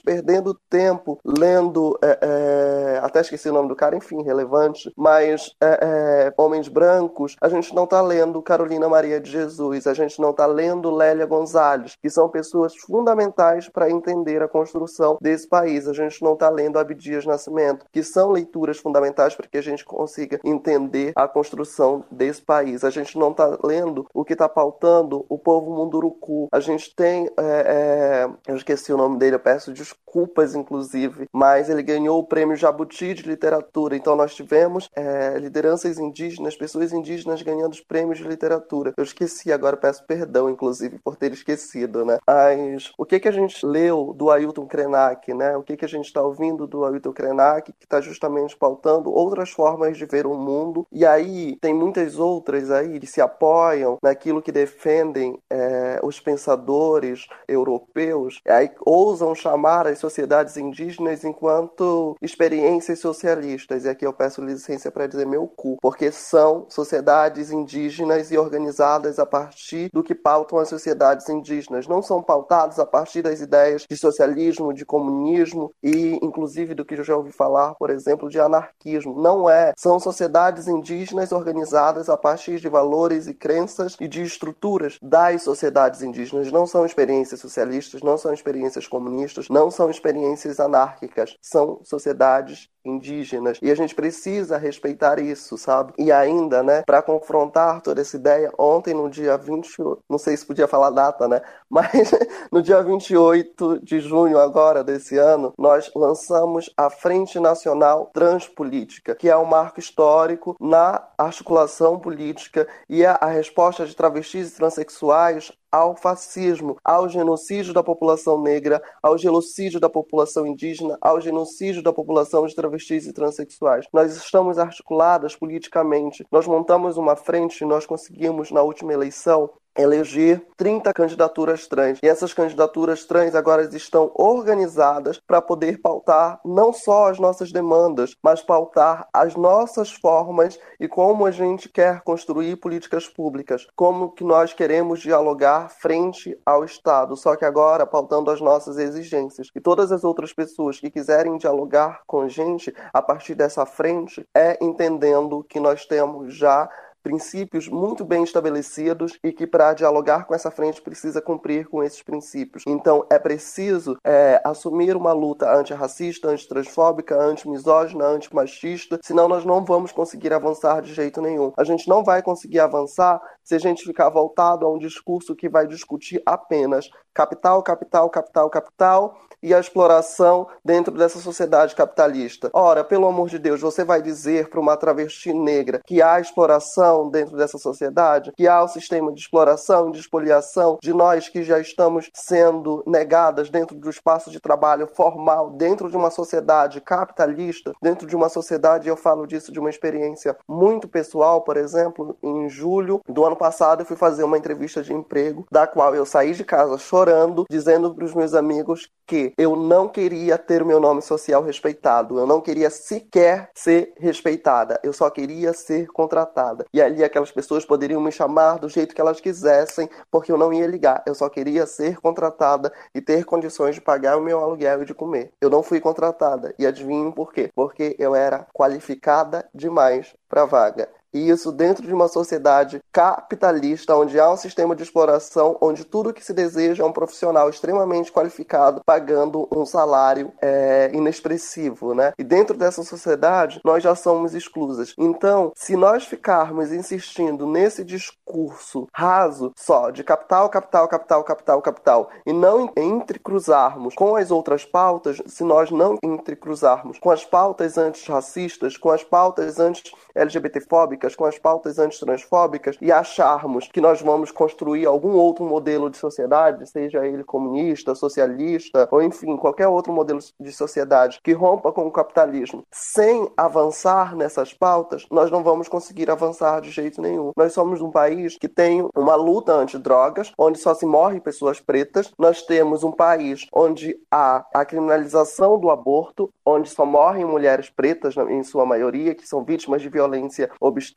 perdendo tempo lendo, é, é, até esqueci o nome do cara, enfim, relevante, mas é, é Homens Brancos, a gente não está lendo Carolina Maria de Jesus, a gente não está lendo Lélia Gonzalez, que são pessoas fundamentais para entender a construção desse país. A gente não está lendo Abdias Nascimento, que são leituras fundamentais para que a gente consiga entender a construção desse país. A gente não está lendo o que está pautado exaltando o povo munduruku. A gente tem, é, é, eu esqueci o nome dele, eu peço desculpas, inclusive, mas ele ganhou o prêmio Jabuti de literatura. Então nós tivemos é, lideranças indígenas, pessoas indígenas ganhando os prêmios de literatura. Eu esqueci, agora peço perdão, inclusive, por ter esquecido, né? Mas o que que a gente leu do Ailton Krenak, né? O que que a gente está ouvindo do Ailton Krenak, que está justamente pautando outras formas de ver o mundo. E aí tem muitas outras aí que se apoiam naquilo que defendem é, os pensadores europeus, aí ousam chamar as sociedades indígenas enquanto experiências socialistas. E aqui eu peço licença para dizer meu cu, porque são sociedades indígenas e organizadas a partir do que pautam as sociedades indígenas. Não são pautadas a partir das ideias de socialismo, de comunismo e, inclusive, do que eu já ouvi falar, por exemplo, de anarquismo. Não é. São sociedades indígenas organizadas a partir de valores e crenças e de estruturas estruturas das sociedades indígenas não são experiências socialistas, não são experiências comunistas, não são experiências anárquicas, são sociedades indígenas. E a gente precisa respeitar isso, sabe? E ainda, né, para confrontar toda essa ideia, ontem no dia 28, não sei se podia falar data, né, <laughs> mas no dia 28 de junho agora desse ano, nós lançamos a Frente Nacional Transpolítica, que é um marco histórico na articulação política e é a resposta de travestis e transexuais ao fascismo, ao genocídio da população negra, ao genocídio da população indígena, ao genocídio da população de travestis e transexuais. Nós estamos articuladas politicamente. Nós montamos uma frente e nós conseguimos, na última eleição, eleger 30 candidaturas trans. E essas candidaturas trans agora estão organizadas para poder pautar não só as nossas demandas, mas pautar as nossas formas e como a gente quer construir políticas públicas, como que nós queremos dialogar frente ao Estado, só que agora pautando as nossas exigências. E todas as outras pessoas que quiserem dialogar com a gente a partir dessa frente é entendendo que nós temos já princípios muito bem estabelecidos e que para dialogar com essa frente precisa cumprir com esses princípios. Então é preciso é, assumir uma luta antirracista, antitransfóbica, antimisógina, antimachista, senão nós não vamos conseguir avançar de jeito nenhum. A gente não vai conseguir avançar se a gente ficar voltado a um discurso que vai discutir apenas capital, capital, capital, capital e a exploração dentro dessa sociedade capitalista. Ora, pelo amor de Deus, você vai dizer para uma travesti negra que há exploração dentro dessa sociedade, que há o sistema de exploração, de expoliação de nós que já estamos sendo negadas dentro do espaço de trabalho formal, dentro de uma sociedade capitalista, dentro de uma sociedade, eu falo disso de uma experiência muito pessoal, por exemplo, em julho do ano passado eu fui fazer uma entrevista de emprego, da qual eu saí de casa chorando, dizendo para os meus amigos que eu não queria ter o meu nome social respeitado, eu não queria sequer ser respeitada, eu só queria ser contratada. E ali aquelas pessoas poderiam me chamar do jeito que elas quisessem, porque eu não ia ligar, eu só queria ser contratada e ter condições de pagar o meu aluguel e de comer. Eu não fui contratada, e adivinhem por quê? Porque eu era qualificada demais para vaga. E isso dentro de uma sociedade capitalista, onde há um sistema de exploração, onde tudo que se deseja é um profissional extremamente qualificado, pagando um salário é, inexpressivo, né? E dentro dessa sociedade, nós já somos exclusas. Então, se nós ficarmos insistindo nesse discurso raso só de capital, capital, capital, capital, capital, e não entrecruzarmos com as outras pautas, se nós não entrecruzarmos com as pautas antirracistas, com as pautas anti-LGBTfóbicas, com as pautas antitransfóbicas e acharmos que nós vamos construir algum outro modelo de sociedade, seja ele comunista, socialista, ou enfim, qualquer outro modelo de sociedade que rompa com o capitalismo, sem avançar nessas pautas, nós não vamos conseguir avançar de jeito nenhum. Nós somos um país que tem uma luta anti-drogas, onde só se morre pessoas pretas. Nós temos um país onde há a criminalização do aborto, onde só morrem mulheres pretas, em sua maioria, que são vítimas de violência obstétrica,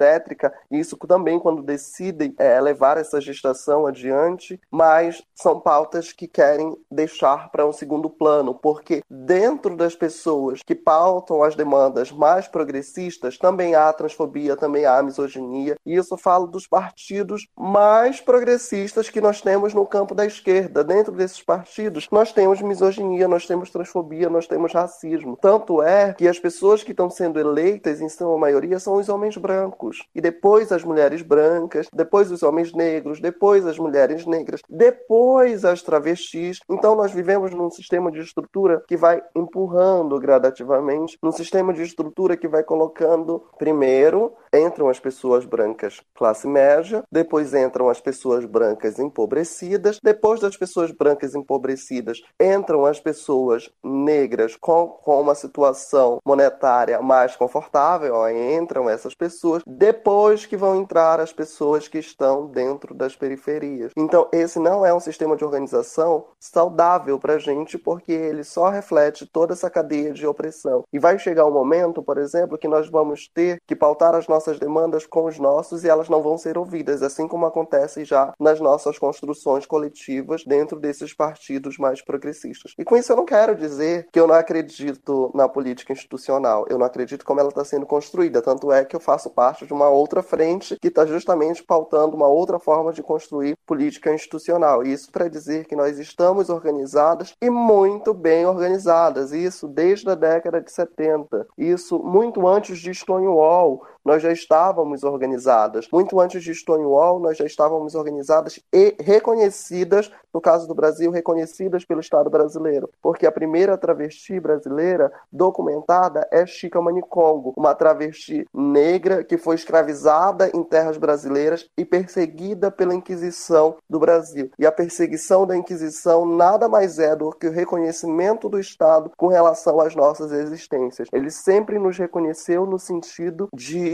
e isso também quando decidem é, levar essa gestação adiante, mas são pautas que querem deixar para um segundo plano, porque dentro das pessoas que pautam as demandas mais progressistas também há transfobia, também há misoginia, e isso eu falo dos partidos mais progressistas que nós temos no campo da esquerda. Dentro desses partidos, nós temos misoginia, nós temos transfobia, nós temos racismo. Tanto é que as pessoas que estão sendo eleitas, em sua maioria, são os homens brancos. E depois as mulheres brancas, depois os homens negros, depois as mulheres negras, depois as travestis. Então nós vivemos num sistema de estrutura que vai empurrando gradativamente, num sistema de estrutura que vai colocando primeiro entram as pessoas brancas classe média, depois entram as pessoas brancas empobrecidas, depois das pessoas brancas empobrecidas entram as pessoas negras com, com uma situação monetária mais confortável, ó, entram essas pessoas, depois que vão entrar as pessoas que estão dentro das periferias. Então, esse não é um sistema de organização saudável para a gente, porque ele só reflete toda essa cadeia de opressão. E vai chegar um momento, por exemplo, que nós vamos ter que pautar as nossas demandas com os nossos e elas não vão ser ouvidas, assim como acontece já nas nossas construções coletivas dentro desses partidos mais progressistas. E com isso eu não quero dizer que eu não acredito na política institucional, eu não acredito como ela está sendo construída, tanto é que eu faço parte de uma outra frente que está justamente pautando uma outra forma de construir política institucional. Isso para dizer que nós estamos organizadas e muito bem organizadas, isso desde a década de 70, isso muito antes de Stonewall, nós já estávamos organizadas. Muito antes de Stonewall, nós já estávamos organizadas e reconhecidas, no caso do Brasil, reconhecidas pelo Estado brasileiro. Porque a primeira travesti brasileira documentada é Chica Manicongo, uma travesti negra que foi escravizada em terras brasileiras e perseguida pela Inquisição do Brasil. E a perseguição da Inquisição nada mais é do que o reconhecimento do Estado com relação às nossas existências. Ele sempre nos reconheceu no sentido de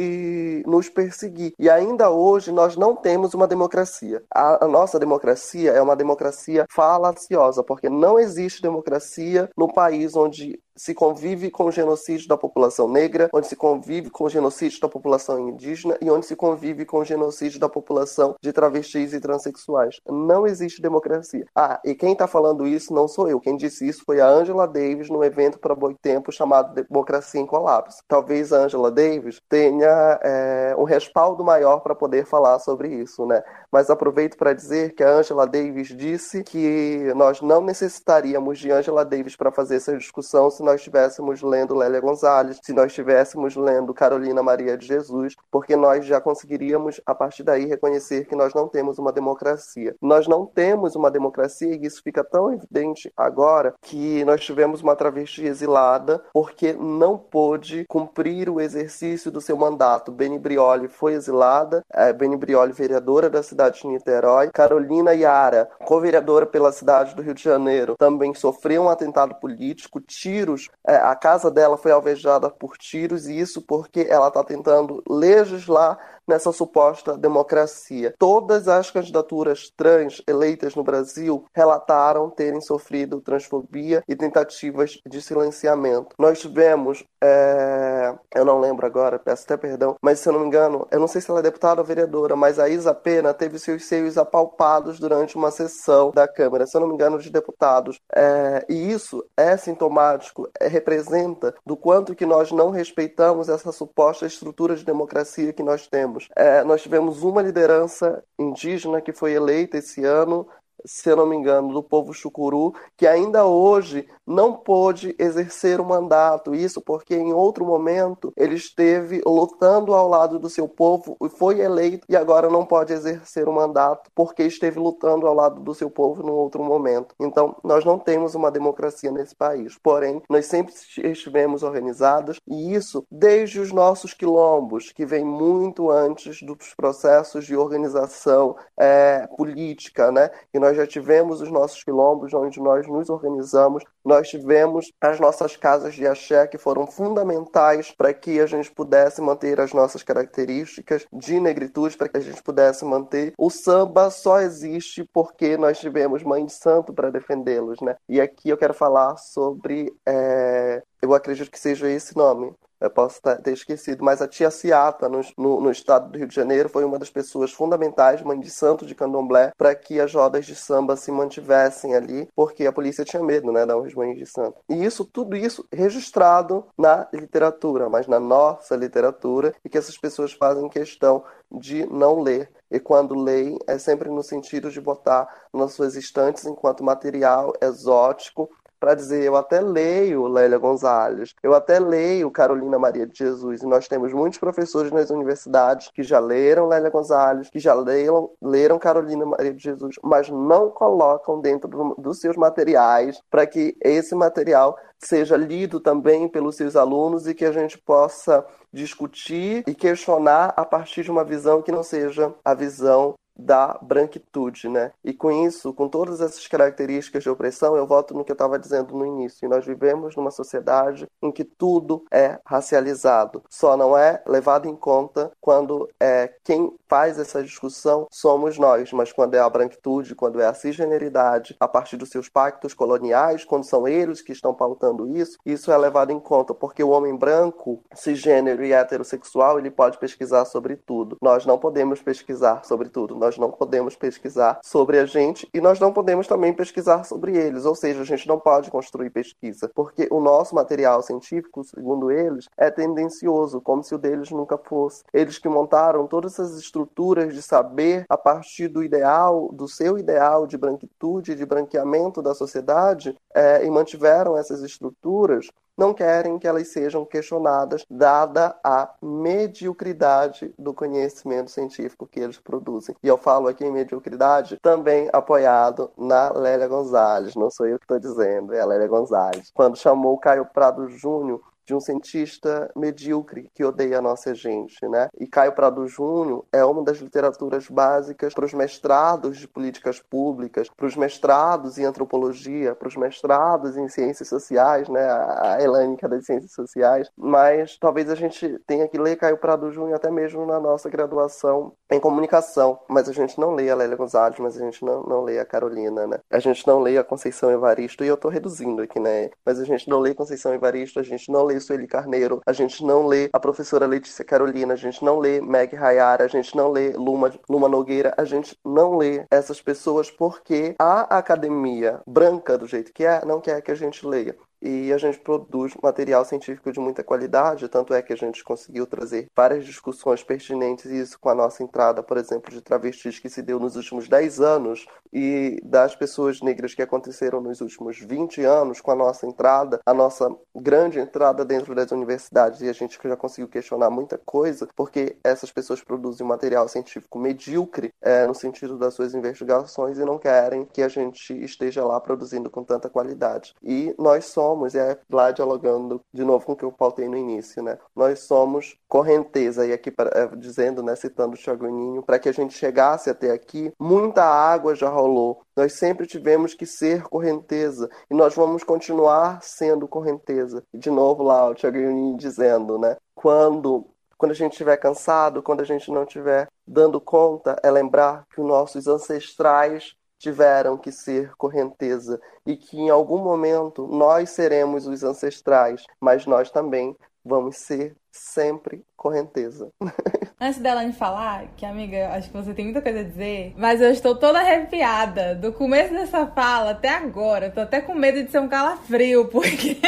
nos perseguir. E ainda hoje nós não temos uma democracia. A, a nossa democracia é uma democracia falaciosa, porque não existe democracia no país onde se convive com o genocídio da população negra, onde se convive com o genocídio da população indígena e onde se convive com o genocídio da população de travestis e transexuais. Não existe democracia. Ah, e quem está falando isso não sou eu. Quem disse isso foi a Angela Davis no evento para boi tempo chamado Democracia em Colapso. Talvez a Angela Davis tenha é, um respaldo maior para poder falar sobre isso, né? Mas aproveito para dizer que a Angela Davis disse que nós não necessitaríamos de Angela Davis para fazer essa discussão se nós estivéssemos lendo Lélia Gonzalez, se nós estivéssemos lendo Carolina Maria de Jesus, porque nós já conseguiríamos, a partir daí, reconhecer que nós não temos uma democracia. Nós não temos uma democracia e isso fica tão evidente agora que nós tivemos uma travesti exilada porque não pôde cumprir o exercício do seu mandato. Beni Brioli foi exilada, é, Beni Brioli, vereadora da cidade de Niterói, Carolina Yara, co-vereadora pela cidade do Rio de Janeiro, também sofreu um atentado político, tiros tiros, é, a casa dela foi alvejada por tiros, e isso porque ela está tentando legislar nessa suposta democracia. Todas as candidaturas trans eleitas no Brasil relataram terem sofrido transfobia e tentativas de silenciamento. Nós tivemos, é... eu não lembro agora, peço até perdão, mas se eu não me engano, eu não sei se ela é deputada ou vereadora, mas a Isa Pena teve seus seios apalpados durante uma sessão da Câmara, se eu não me engano, de deputados. É... E isso é sintomático, é, representa do quanto que nós não respeitamos essa suposta estrutura de democracia que nós temos. É, nós tivemos uma liderança indígena que foi eleita esse ano se eu não me engano, do povo chucuru, que ainda hoje não pôde exercer o mandato. Isso porque em outro momento ele esteve lutando ao lado do seu povo e foi eleito e agora não pode exercer o mandato porque esteve lutando ao lado do seu povo num outro momento. Então, nós não temos uma democracia nesse país. Porém, nós sempre estivemos organizados e isso desde os nossos quilombos, que vem muito antes dos processos de organização é, política, né? E nós já tivemos os nossos quilombos, onde nós nos organizamos, nós tivemos as nossas casas de axé, que foram fundamentais para que a gente pudesse manter as nossas características de negritude, para que a gente pudesse manter. O samba só existe porque nós tivemos Mãe de Santo para defendê-los, né? E aqui eu quero falar sobre. É... Eu acredito que seja esse nome, eu posso ter esquecido, mas a tia Ciata, no, no, no, estado do Rio de Janeiro, foi uma das pessoas fundamentais, mãe de santo de candomblé, para que as rodas de samba se mantivessem ali, porque a polícia tinha medo, né, das mães de santo. E isso, tudo isso registrado na literatura, mas na nossa literatura, e que essas pessoas fazem questão de não ler. E quando leem, é sempre no sentido de botar nas suas estantes enquanto material exótico para dizer, eu até leio Lélia Gonzalez, eu até leio Carolina Maria de Jesus, e nós temos muitos professores nas universidades que já leram Lélia Gonzalez, que já leram, leram Carolina Maria de Jesus, mas não colocam dentro do, dos seus materiais para que esse material seja lido também pelos seus alunos e que a gente possa discutir e questionar a partir de uma visão que não seja a visão da branquitude, né? E com isso, com todas essas características de opressão, eu volto no que eu estava dizendo no início. Nós vivemos numa sociedade em que tudo é racializado. Só não é levado em conta quando é quem faz essa discussão somos nós, mas quando é a branquitude, quando é a cisgeneridade, a partir dos seus pactos coloniais, quando são eles que estão pautando isso, isso é levado em conta, porque o homem branco, cisgênero e heterossexual, ele pode pesquisar sobre tudo. Nós não podemos pesquisar sobre tudo nós não podemos pesquisar sobre a gente e nós não podemos também pesquisar sobre eles, ou seja, a gente não pode construir pesquisa, porque o nosso material científico, segundo eles, é tendencioso, como se o deles nunca fosse. Eles que montaram todas essas estruturas de saber a partir do ideal, do seu ideal de branquitude, de branqueamento da sociedade, é, e mantiveram essas estruturas não querem que elas sejam questionadas, dada a mediocridade do conhecimento científico que eles produzem. E eu falo aqui em mediocridade, também apoiado na Lélia Gonzalez, não sou eu que estou dizendo, é a Lélia Gonzalez. Quando chamou Caio Prado Júnior de um cientista medíocre que odeia a nossa gente, né? E Caio Prado Júnior é uma das literaturas básicas para os mestrados de políticas públicas, para os mestrados em antropologia, para os mestrados em ciências sociais, né? A helênica das ciências sociais. Mas talvez a gente tenha que ler Caio Prado Júnior até mesmo na nossa graduação em comunicação, mas a gente não lê a Lélia Gonzalez, mas a gente não, não lê a Carolina, né? A gente não lê a Conceição Evaristo, e eu estou reduzindo aqui, né? Mas a gente não lê Conceição Evaristo, a gente não lê lê Sueli Carneiro, a gente não lê a professora Letícia Carolina, a gente não lê Meg Hayara, a gente não lê Luma, Luma Nogueira, a gente não lê essas pessoas porque a academia branca do jeito que é não quer que a gente leia e a gente produz material científico de muita qualidade, tanto é que a gente conseguiu trazer várias discussões pertinentes, e isso com a nossa entrada, por exemplo, de travestis que se deu nos últimos 10 anos e das pessoas negras que aconteceram nos últimos 20 anos, com a nossa entrada, a nossa grande entrada dentro das universidades, e a gente já conseguiu questionar muita coisa, porque essas pessoas produzem material científico medíocre é, no sentido das suas investigações e não querem que a gente esteja lá produzindo com tanta qualidade. E nós somos somos, e é lá dialogando de novo com o que eu pautei no início, né? Nós somos correnteza, e aqui é, dizendo, né, citando o Thiago Ninho, para que a gente chegasse até aqui, muita água já rolou. Nós sempre tivemos que ser correnteza, e nós vamos continuar sendo correnteza. E de novo lá o Thiago Ninho dizendo, né? Quando quando a gente estiver cansado, quando a gente não estiver dando conta, é lembrar que os nossos ancestrais tiveram que ser correnteza e que em algum momento nós seremos os ancestrais, mas nós também vamos ser sempre correnteza. <laughs> Antes dela me falar, que amiga, acho que você tem muita coisa a dizer, mas eu estou toda arrepiada do começo dessa fala até agora. Tô até com medo de ser um calafrio, porque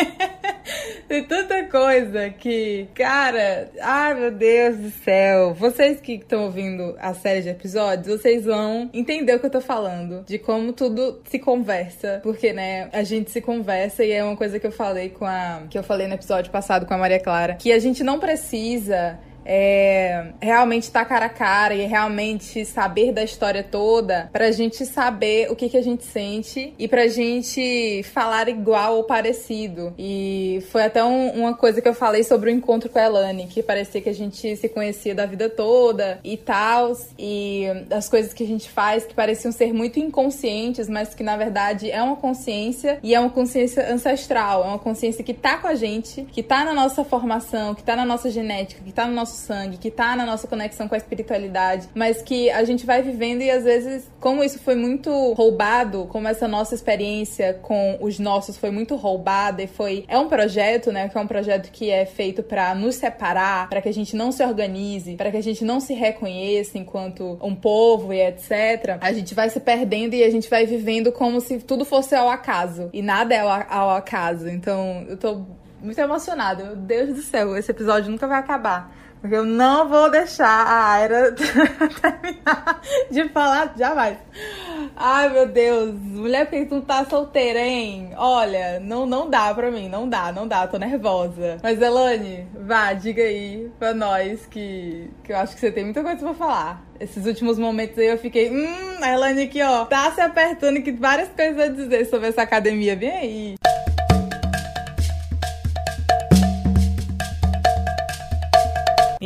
tem tanta coisa que, cara, ai meu Deus do céu. Vocês que estão ouvindo a série de episódios, vocês vão entender o que eu tô falando, de como tudo se conversa, porque né, a gente se conversa e é uma coisa que eu falei com a que eu falei no episódio passado com a Maria Clara, que a gente não precisa é, realmente estar tá cara a cara e realmente saber da história toda pra gente saber o que, que a gente sente e pra gente falar igual ou parecido. E foi até um, uma coisa que eu falei sobre o encontro com a Elane, que parecia que a gente se conhecia da vida toda e tal, e as coisas que a gente faz que pareciam ser muito inconscientes, mas que na verdade é uma consciência e é uma consciência ancestral, é uma consciência que tá com a gente, que tá na nossa formação, que tá na nossa genética, que tá no nosso sangue, que tá na nossa conexão com a espiritualidade, mas que a gente vai vivendo e às vezes, como isso foi muito roubado, como essa nossa experiência com os nossos foi muito roubada e foi. É um projeto, né? Que é um projeto que é feito para nos separar, para que a gente não se organize, para que a gente não se reconheça enquanto um povo e etc. A gente vai se perdendo e a gente vai vivendo como se tudo fosse ao acaso. E nada é ao acaso. Então, eu tô muito emocionada. Meu Deus do céu, esse episódio nunca vai acabar. Porque eu não vou deixar a Aira <laughs> terminar de falar jamais. Ai, meu Deus. Mulher, porque tu tá solteira, hein? Olha, não, não dá pra mim. Não dá, não dá. Tô nervosa. Mas, Elane, vá, diga aí pra nós que, que eu acho que você tem muita coisa pra falar. Esses últimos momentos aí eu fiquei, hum, a Elane aqui, ó, tá se apertando que várias coisas a dizer sobre essa academia. Vem aí.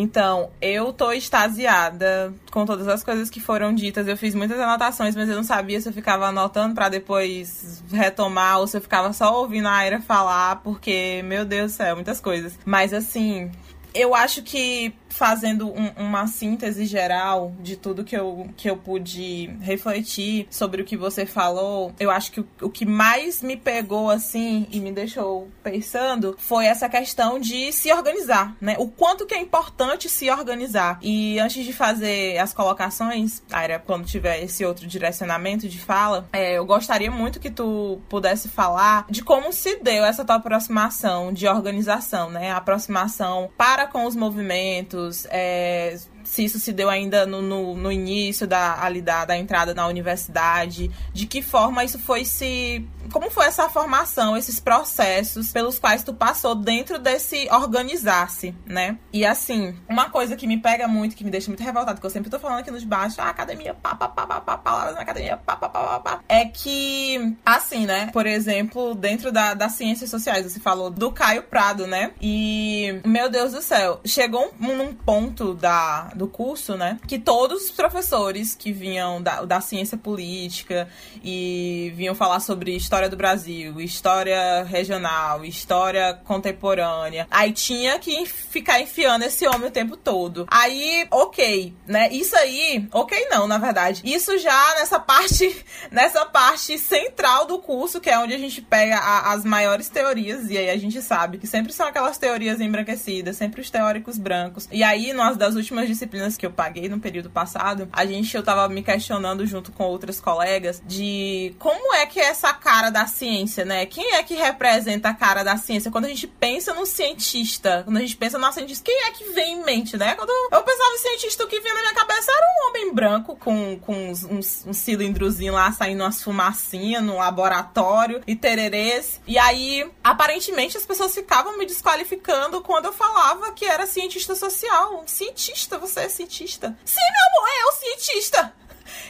Então, eu tô extasiada com todas as coisas que foram ditas. Eu fiz muitas anotações, mas eu não sabia se eu ficava anotando para depois retomar ou se eu ficava só ouvindo a Aira falar, porque, meu Deus do céu, muitas coisas. Mas assim, eu acho que fazendo um, uma síntese geral de tudo que eu, que eu pude refletir sobre o que você falou, eu acho que o, o que mais me pegou assim e me deixou pensando foi essa questão de se organizar, né? O quanto que é importante se organizar. E antes de fazer as colocações, Aira, quando tiver esse outro direcionamento de fala, é, eu gostaria muito que tu pudesse falar de como se deu essa tua aproximação de organização, né? A aproximação para com os movimentos é, se isso se deu ainda no, no, no início da, ali da, da entrada na universidade, de que forma isso foi se. Como foi essa formação, esses processos pelos quais tu passou dentro desse organizar-se, né? E assim, uma coisa que me pega muito, que me deixa muito revoltado, que eu sempre tô falando aqui nos baixos, a academia, pá, pá, pá, pá, pá, palavras na academia, pá, pá, pá, pá, pá, é que, assim, né? Por exemplo, dentro da, das ciências sociais, você falou do Caio Prado, né? E, meu Deus do céu, chegou um, num ponto da, do curso, né? Que todos os professores que vinham da, da ciência política e vinham falar sobre história do Brasil, história regional, história contemporânea, aí tinha que ficar enfiando esse homem o tempo todo. Aí, ok, né? Isso aí, ok não, na verdade. Isso já nessa parte, <laughs> nessa parte central do curso, que é onde a gente pega a, as maiores teorias, e aí a gente sabe que sempre são aquelas teorias embranquecidas, sempre os teóricos brancos. E aí, numa das últimas disciplinas disciplinas que eu paguei no período passado, a gente, eu tava me questionando junto com outras colegas de como é que é essa cara da ciência, né? Quem é que representa a cara da ciência? Quando a gente pensa no cientista, quando a gente pensa no cientista, quem é que vem em mente, né? Quando eu pensava em cientista, o que vinha na minha cabeça era um homem branco com, com uns, uns, um cilindrozinho lá saindo umas fumacinhas no laboratório e tererês. E aí, aparentemente, as pessoas ficavam me desqualificando quando eu falava que era cientista social. Cientista, você é cientista? Sim, meu amor, o cientista.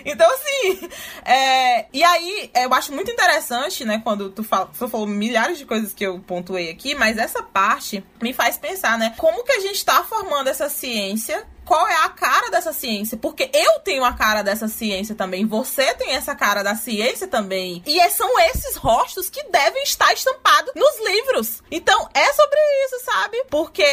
Então, assim, é, e aí eu acho muito interessante, né, quando tu, fala, tu falou milhares de coisas que eu pontuei aqui, mas essa parte me faz pensar, né, como que a gente tá formando essa ciência qual é a cara dessa ciência, porque eu tenho a cara dessa ciência também, você tem essa cara da ciência também. E é, são esses rostos que devem estar estampados nos livros. Então, é sobre isso, sabe? Porque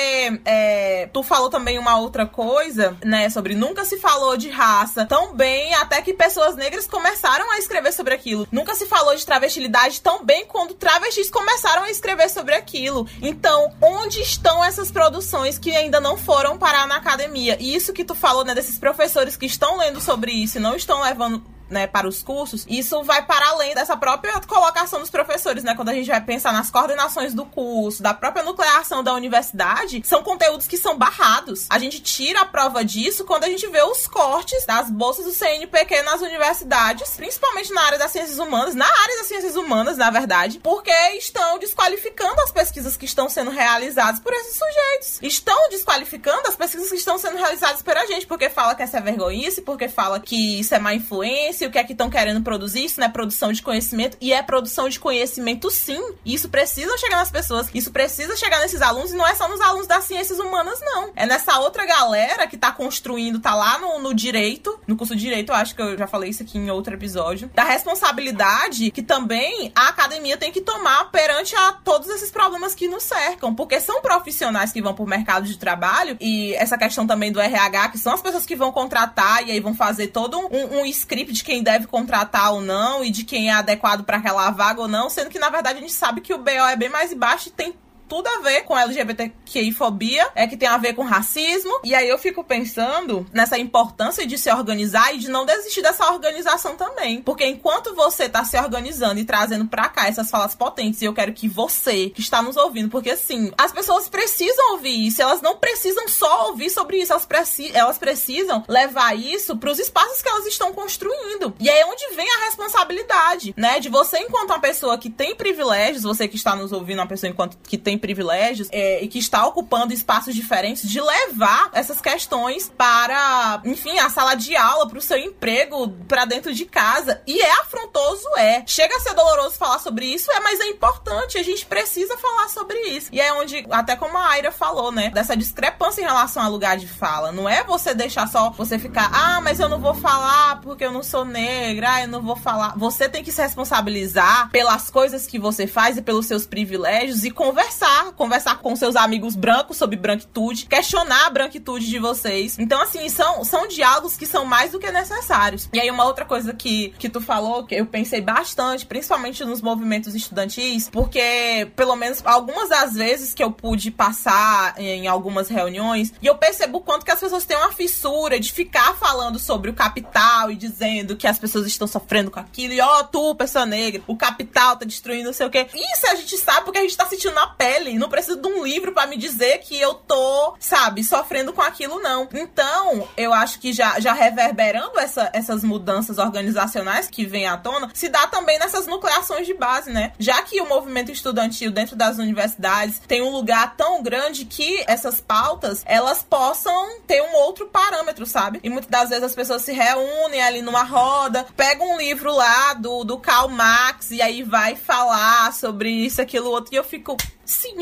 é, tu falou também uma outra coisa, né, sobre nunca se falou de raça tão bem até que pessoas negras começaram a escrever sobre aquilo. Nunca se falou de travestilidade tão bem quando travestis começaram a escrever sobre aquilo. Então, onde estão essas produções que ainda não foram parar na academia? Isso que tu falou, né, desses professores que estão lendo sobre isso e não estão levando né, para os cursos, isso vai para além dessa própria colocação dos professores, né? Quando a gente vai pensar nas coordenações do curso, da própria nucleação da universidade, são conteúdos que são barrados. A gente tira a prova disso quando a gente vê os cortes das bolsas do CNPq nas universidades, principalmente na área das ciências humanas, na área das ciências humanas, na verdade, porque estão desqualificando as pesquisas que estão sendo realizadas por esses sujeitos. Estão desqualificando as pesquisas que estão sendo realizadas por a gente, porque fala que essa é vergonhice, porque fala que isso é má influência, o que é que estão querendo produzir, isso não é produção de conhecimento, e é produção de conhecimento sim. Isso precisa chegar nas pessoas, isso precisa chegar nesses alunos, e não é só nos alunos das ciências humanas, não. É nessa outra galera que tá construindo, tá lá no, no direito, no curso de direito, eu acho que eu já falei isso aqui em outro episódio, da responsabilidade que também a academia tem que tomar perante a todos esses problemas que nos cercam, porque são profissionais que vão pro mercado de trabalho, e essa questão também do RH, que são as pessoas que vão contratar e aí vão fazer todo um, um script de quem deve contratar ou não e de quem é adequado para aquela vaga ou não, sendo que na verdade a gente sabe que o BO é bem mais baixo e tem tudo a ver com LGBTQI-fobia, é que tem a ver com racismo. E aí eu fico pensando nessa importância de se organizar e de não desistir dessa organização também. Porque enquanto você tá se organizando e trazendo pra cá essas falas potentes, e eu quero que você que está nos ouvindo, porque assim, as pessoas precisam ouvir isso, elas não precisam só ouvir sobre isso, elas, preci elas precisam levar isso pros espaços que elas estão construindo. E aí é onde vem a responsabilidade, né? De você, enquanto uma pessoa que tem privilégios, você que está nos ouvindo, uma pessoa enquanto que tem privilégios é, e que está ocupando espaços diferentes, de levar essas questões para, enfim, a sala de aula, para o seu emprego, para dentro de casa. E é afrontoso, é. Chega a ser doloroso falar sobre isso, é, mas é importante. A gente precisa falar sobre isso. E é onde, até como a Aira falou, né, dessa discrepância em relação ao lugar de fala. Não é você deixar só você ficar, ah, mas eu não vou falar porque eu não sou negra, ah, eu não vou falar. Você tem que se responsabilizar pelas coisas que você faz e pelos seus privilégios e conversar conversar, conversar com seus amigos brancos sobre branquitude, questionar a branquitude de vocês. Então, assim, são, são diálogos que são mais do que necessários. E aí, uma outra coisa que, que tu falou, que eu pensei bastante, principalmente nos movimentos estudantis, porque, pelo menos, algumas das vezes que eu pude passar em algumas reuniões, e eu percebo quanto que as pessoas têm uma fissura de ficar falando sobre o capital e dizendo que as pessoas estão sofrendo com aquilo, e ó, oh, tu, pessoa negra, o capital tá destruindo não sei o quê. Isso a gente sabe porque a gente tá sentindo na pele pele. Não preciso de um livro para me dizer que eu tô, sabe, sofrendo com aquilo, não. Então, eu acho que já, já reverberando essa, essas mudanças organizacionais que vêm à tona, se dá também nessas nucleações de base, né? Já que o movimento estudantil dentro das universidades tem um lugar tão grande que essas pautas, elas possam ter um outro parâmetro, sabe? E muitas das vezes as pessoas se reúnem ali numa roda, pegam um livro lá do, do Karl Marx e aí vai falar sobre isso, aquilo, outro, e eu fico,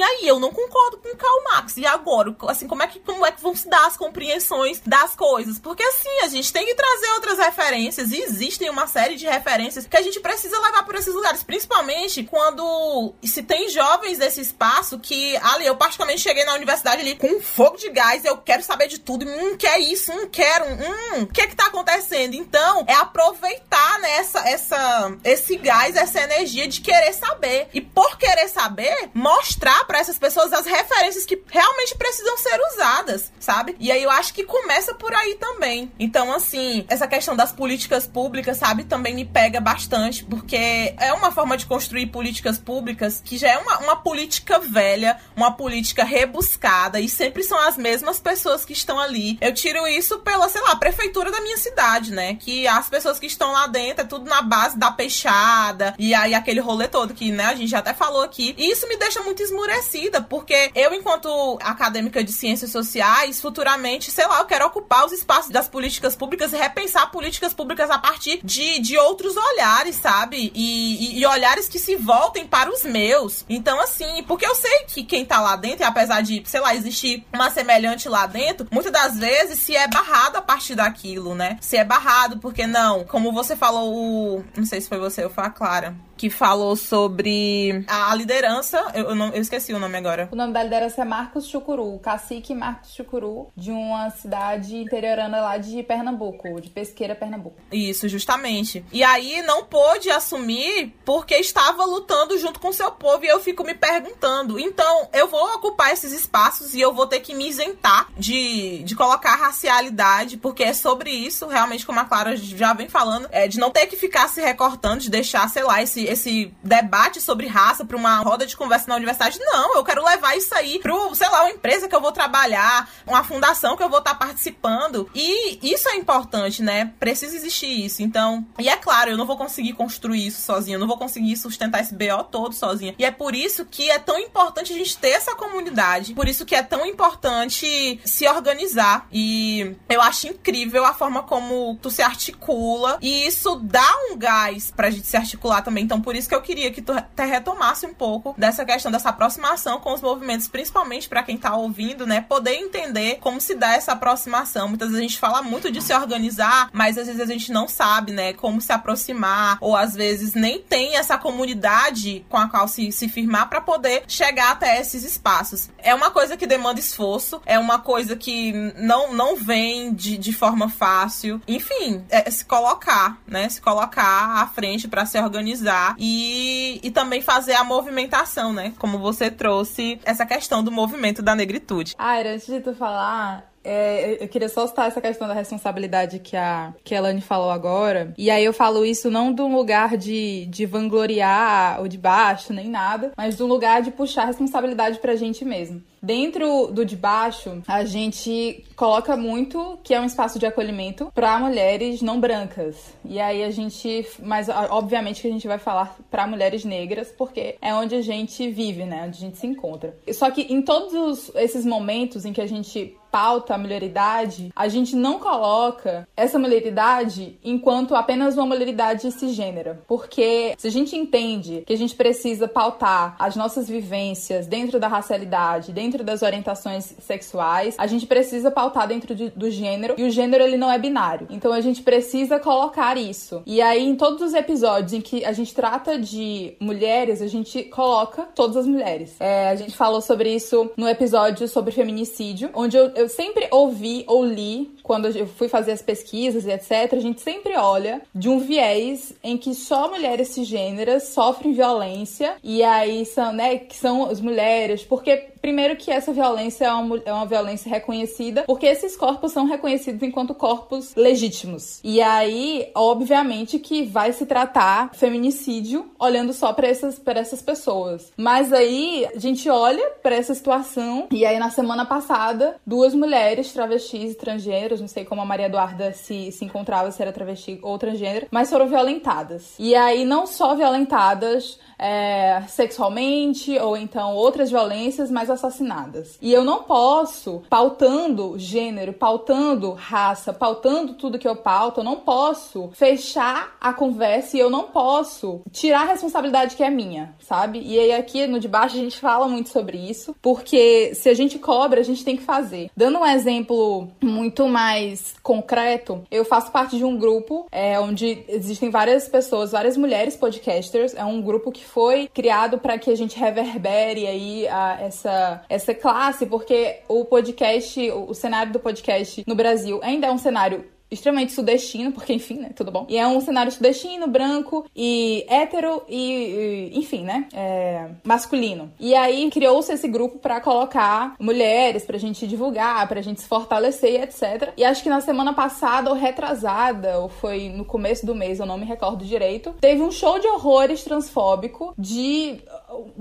aí eu não concordo com Karl Marx. E agora, assim, como é que como é que vão se dar as compreensões das coisas? Porque assim, a gente tem que trazer outras referências e existem uma série de referências que a gente precisa levar por esses lugares, principalmente quando se tem jovens desse espaço que ali eu particularmente cheguei na universidade ali com um fogo de gás, eu quero saber de tudo, hum, que é isso, hum, quero, hum, o que é que tá acontecendo? Então, é aproveitar né, essa, essa, esse gás, essa energia de querer saber. E por querer saber, mostrar mostrar para essas pessoas as referências que realmente precisam ser usadas, sabe? E aí eu acho que começa por aí também. Então, assim, essa questão das políticas públicas, sabe, também me pega bastante, porque é uma forma de construir políticas públicas que já é uma, uma política velha, uma política rebuscada, e sempre são as mesmas pessoas que estão ali. Eu tiro isso pela, sei lá, prefeitura da minha cidade, né? Que as pessoas que estão lá dentro, é tudo na base da peixada e aí aquele rolê todo que, né, a gente já até falou aqui. E isso me deixa muito esmurecida, porque eu, enquanto acadêmica de ciências sociais, futuramente, sei lá, eu quero ocupar os espaços das políticas públicas e repensar políticas públicas a partir de, de outros olhares, sabe? E, e, e olhares que se voltem para os meus. Então, assim, porque eu sei que quem tá lá dentro, e apesar de, sei lá, existir uma semelhante lá dentro, muitas das vezes se é barrado a partir daquilo, né? Se é barrado, porque não, como você falou, o, não sei se foi você ou foi a Clara, que falou sobre a liderança. Eu, eu, não, eu esqueci o nome agora. O nome da liderança é Marcos Chucuru, cacique Marcos Chucuru, de uma cidade interiorana lá de Pernambuco, de Pesqueira, Pernambuco. Isso, justamente. E aí não pôde assumir porque estava lutando junto com seu povo. E eu fico me perguntando. Então, eu vou ocupar esses espaços e eu vou ter que me isentar de, de colocar racialidade, porque é sobre isso, realmente, como a Clara já vem falando, é de não ter que ficar se recortando, de deixar, sei lá, esse esse debate sobre raça para uma roda de conversa na universidade. Não, eu quero levar isso aí para, sei lá, uma empresa que eu vou trabalhar, uma fundação que eu vou estar tá participando. E isso é importante, né? Precisa existir isso. Então, e é claro, eu não vou conseguir construir isso sozinha, eu não vou conseguir sustentar esse BO todo sozinha. E é por isso que é tão importante a gente ter essa comunidade, por isso que é tão importante se organizar. E eu acho incrível a forma como tu se articula, e isso dá um gás pra gente se articular também. Então, então, por isso que eu queria que tu retomasse um pouco dessa questão dessa aproximação com os movimentos, principalmente para quem tá ouvindo, né? Poder entender como se dá essa aproximação. Muitas vezes a gente fala muito de se organizar, mas às vezes a gente não sabe, né? Como se aproximar, ou às vezes nem tem essa comunidade com a qual se, se firmar para poder chegar até esses espaços. É uma coisa que demanda esforço, é uma coisa que não, não vem de, de forma fácil. Enfim, é se colocar, né? Se colocar à frente para se organizar e, e também fazer a movimentação, né? Como você trouxe essa questão do movimento da negritude. Aira, antes de tu falar, é, eu queria só citar essa questão da responsabilidade que a, que a falou agora. E aí eu falo isso não de um lugar de, de vangloriar ou de baixo, nem nada, mas de um lugar de puxar responsabilidade pra gente mesmo. Dentro do de baixo, a gente coloca muito que é um espaço de acolhimento para mulheres não brancas. E aí a gente, mas obviamente que a gente vai falar para mulheres negras, porque é onde a gente vive, né? Onde a gente se encontra. Só que em todos esses momentos em que a gente pauta a mulheridade, a gente não coloca essa mulheridade enquanto apenas uma mulheridade cisgênera. Porque se a gente entende que a gente precisa pautar as nossas vivências dentro da racialidade, dentro dentro das orientações sexuais, a gente precisa pautar dentro de, do gênero e o gênero ele não é binário. Então a gente precisa colocar isso. E aí em todos os episódios em que a gente trata de mulheres, a gente coloca todas as mulheres. É, a gente falou sobre isso no episódio sobre feminicídio, onde eu, eu sempre ouvi ou li quando eu fui fazer as pesquisas e etc, a gente sempre olha de um viés em que só mulheres cisgêneras sofrem violência e aí são, né, que são as mulheres, porque primeiro que essa violência é uma, é uma violência reconhecida, porque esses corpos são reconhecidos enquanto corpos legítimos. E aí, obviamente que vai se tratar feminicídio olhando só para essas para essas pessoas. Mas aí a gente olha para essa situação e aí na semana passada, duas mulheres travestis estrangeiras não sei como a Maria Eduarda se, se encontrava, se era travesti ou transgênero, mas foram violentadas. E aí, não só violentadas é, sexualmente ou então outras violências, mas assassinadas. E eu não posso, pautando gênero, pautando raça, pautando tudo que eu pauto, eu não posso fechar a conversa e eu não posso tirar a responsabilidade que é minha, sabe? E aí aqui no de baixo a gente fala muito sobre isso, porque se a gente cobra, a gente tem que fazer. Dando um exemplo muito mais concreto, eu faço parte de um grupo é, onde existem várias pessoas, várias mulheres podcasters, é um grupo que foi criado para que a gente reverbere aí a, essa, essa classe, porque o podcast, o, o cenário do podcast no Brasil ainda é um cenário extremamente sudestino, porque enfim, né, tudo bom. E é um cenário sudestino, branco e hétero e, e enfim, né, é, masculino. E aí criou-se esse grupo para colocar mulheres, pra gente divulgar, pra gente se fortalecer e etc. E acho que na semana passada ou retrasada, ou foi no começo do mês, eu não me recordo direito, teve um show de horrores transfóbico de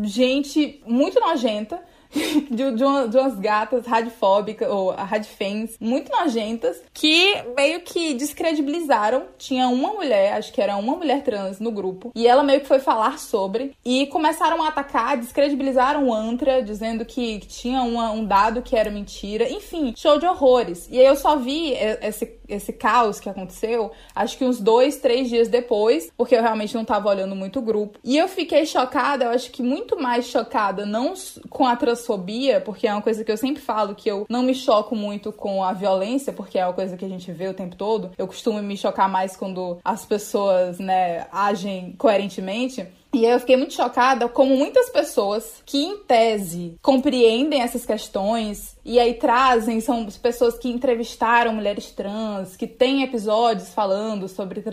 gente muito nojenta <laughs> de, de, uma, de umas gatas radifóbicas, ou radfans, muito nojentas, que meio que descredibilizaram. Tinha uma mulher, acho que era uma mulher trans no grupo, e ela meio que foi falar sobre, e começaram a atacar, descredibilizaram o Antra, dizendo que, tinha uma, um dado que era mentira. Enfim, show de horrores. E aí eu só vi esse, esse caos que aconteceu, acho que uns dois, três dias depois, porque eu realmente não tava olhando muito o grupo. E eu fiquei chocada, eu acho que muito mais chocada, não com a transfobia, porque é uma coisa que eu sempre falo que eu não me choco muito com a violência, porque é uma coisa que a gente vê o tempo todo. Eu costumo me chocar mais quando as pessoas, né, agem coerentemente. E eu fiquei muito chocada como muitas pessoas que, em tese, compreendem essas questões e aí trazem, são pessoas que entrevistaram mulheres trans, que têm episódios falando sobre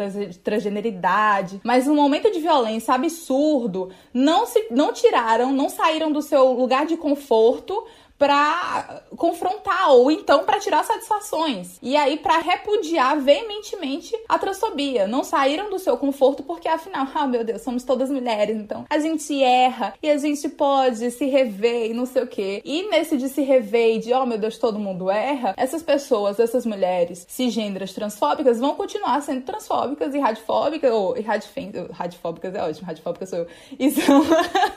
transgeneridade, mas no momento de violência absurdo, não se não tiraram, não saíram do seu lugar de conforto para confrontar ou então para tirar satisfações. E aí para repudiar veementemente a transfobia. Não saíram do seu conforto porque afinal, <laughs> ah, meu Deus, somos todas mulheres, então a gente erra e a gente pode se rever e não sei o quê. E nesse de se rever e de, oh meu Deus, todo mundo erra, essas pessoas, essas mulheres cisgêneras transfóbicas vão continuar sendo transfóbicas e radifóbicas, ou e radifóbicas é ótimo, radifóbicas sou eu. E, são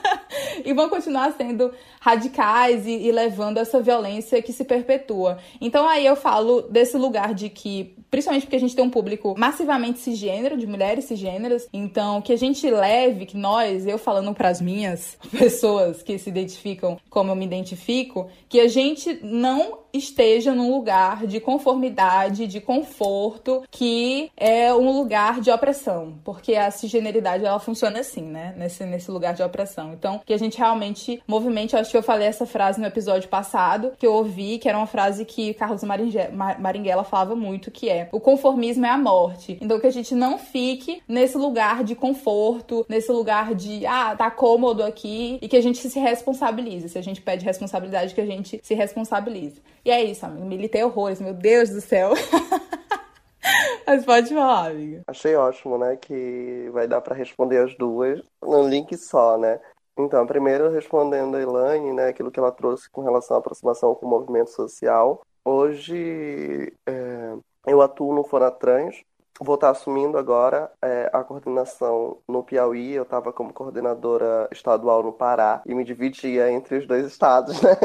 <laughs> e vão continuar sendo radicais e, e levando essa violência que se perpetua. Então aí eu falo desse lugar de que, principalmente porque a gente tem um público massivamente cisgênero, de mulheres cisgêneras, então que a gente leve, que nós, eu falando para as minhas <laughs> pessoas que se identificam como eu me identifico, que a gente não esteja num lugar de conformidade, de conforto, que é um lugar de opressão, porque a cisgeneridade ela funciona assim, né? Nesse, nesse lugar de opressão. Então, que a gente realmente movimente, acho que eu falei essa frase no episódio passado, que eu ouvi, que era uma frase que Carlos Maringuela falava muito, que é: o conformismo é a morte. Então, que a gente não fique nesse lugar de conforto, nesse lugar de, ah, tá cômodo aqui, e que a gente se responsabilize. Se a gente pede responsabilidade, que a gente se responsabilize. E é isso, amigo. Militei horrores, meu Deus do céu. <laughs> Mas pode falar, amiga. Achei ótimo, né? Que vai dar para responder as duas num link só, né? Então, primeiro respondendo a Elaine, né, aquilo que ela trouxe com relação à aproximação com o movimento social. Hoje é, eu atuo no Fonatrans, vou estar assumindo agora é, a coordenação no Piauí. Eu estava como coordenadora estadual no Pará e me dividia entre os dois estados, <laughs> né?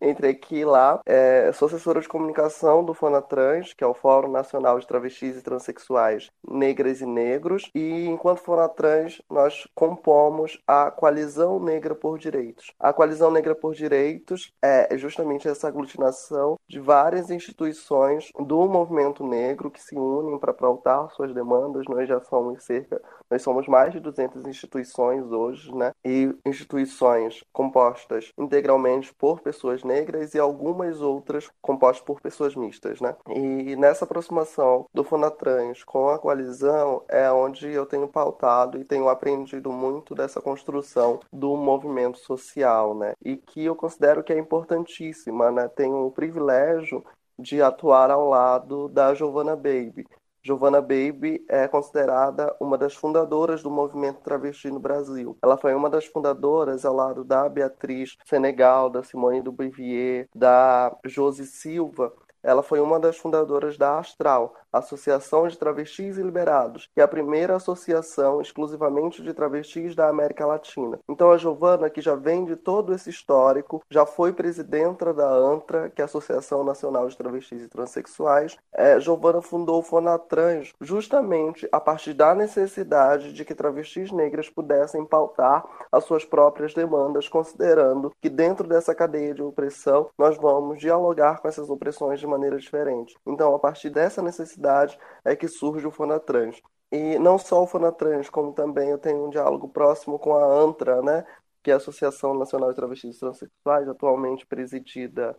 entre aqui e lá. É, sou assessora de comunicação do Fonatrans, que é o Fórum Nacional de Travestis e Transsexuais Negras e Negros. E enquanto Fonatrans, nós compomos a Coalizão Negra por Direitos. A Coalizão Negra por Direitos é justamente essa aglutinação de várias instituições do movimento negro que se unem para pautar suas demandas. Nós já somos cerca, nós somos mais de 200 instituições hoje, né? E instituições compostas integralmente por pessoas negras e algumas outras compostas por pessoas mistas, né? E nessa aproximação do Fonatrans com a coalizão é onde eu tenho pautado e tenho aprendido muito dessa construção do movimento social, né? E que eu considero que é importantíssima, né? Tenho o privilégio de atuar ao lado da Giovanna Baby, Giovanna Baby é considerada uma das fundadoras do movimento travesti no Brasil. Ela foi uma das fundadoras ao lado da Beatriz Senegal, da Simone do Bivier, da Josi Silva. Ela foi uma das fundadoras da Astral, Associação de Travestis e Liberados, que é a primeira associação exclusivamente de travestis da América Latina. Então a Giovana, que já vem de todo esse histórico, já foi presidenta da ANTRA, que é a Associação Nacional de Travestis e Transsexuais. É, Giovana fundou o Fonatrans justamente a partir da necessidade de que travestis negras pudessem pautar as suas próprias demandas, considerando que dentro dessa cadeia de opressão nós vamos dialogar com essas opressões de maneira diferente. Então, a partir dessa necessidade é que surge o Fonatrans. E não só o Fonatrans, como também eu tenho um diálogo próximo com a ANTRA, né, que é a Associação Nacional de Travestis e Transsexuais, atualmente presidida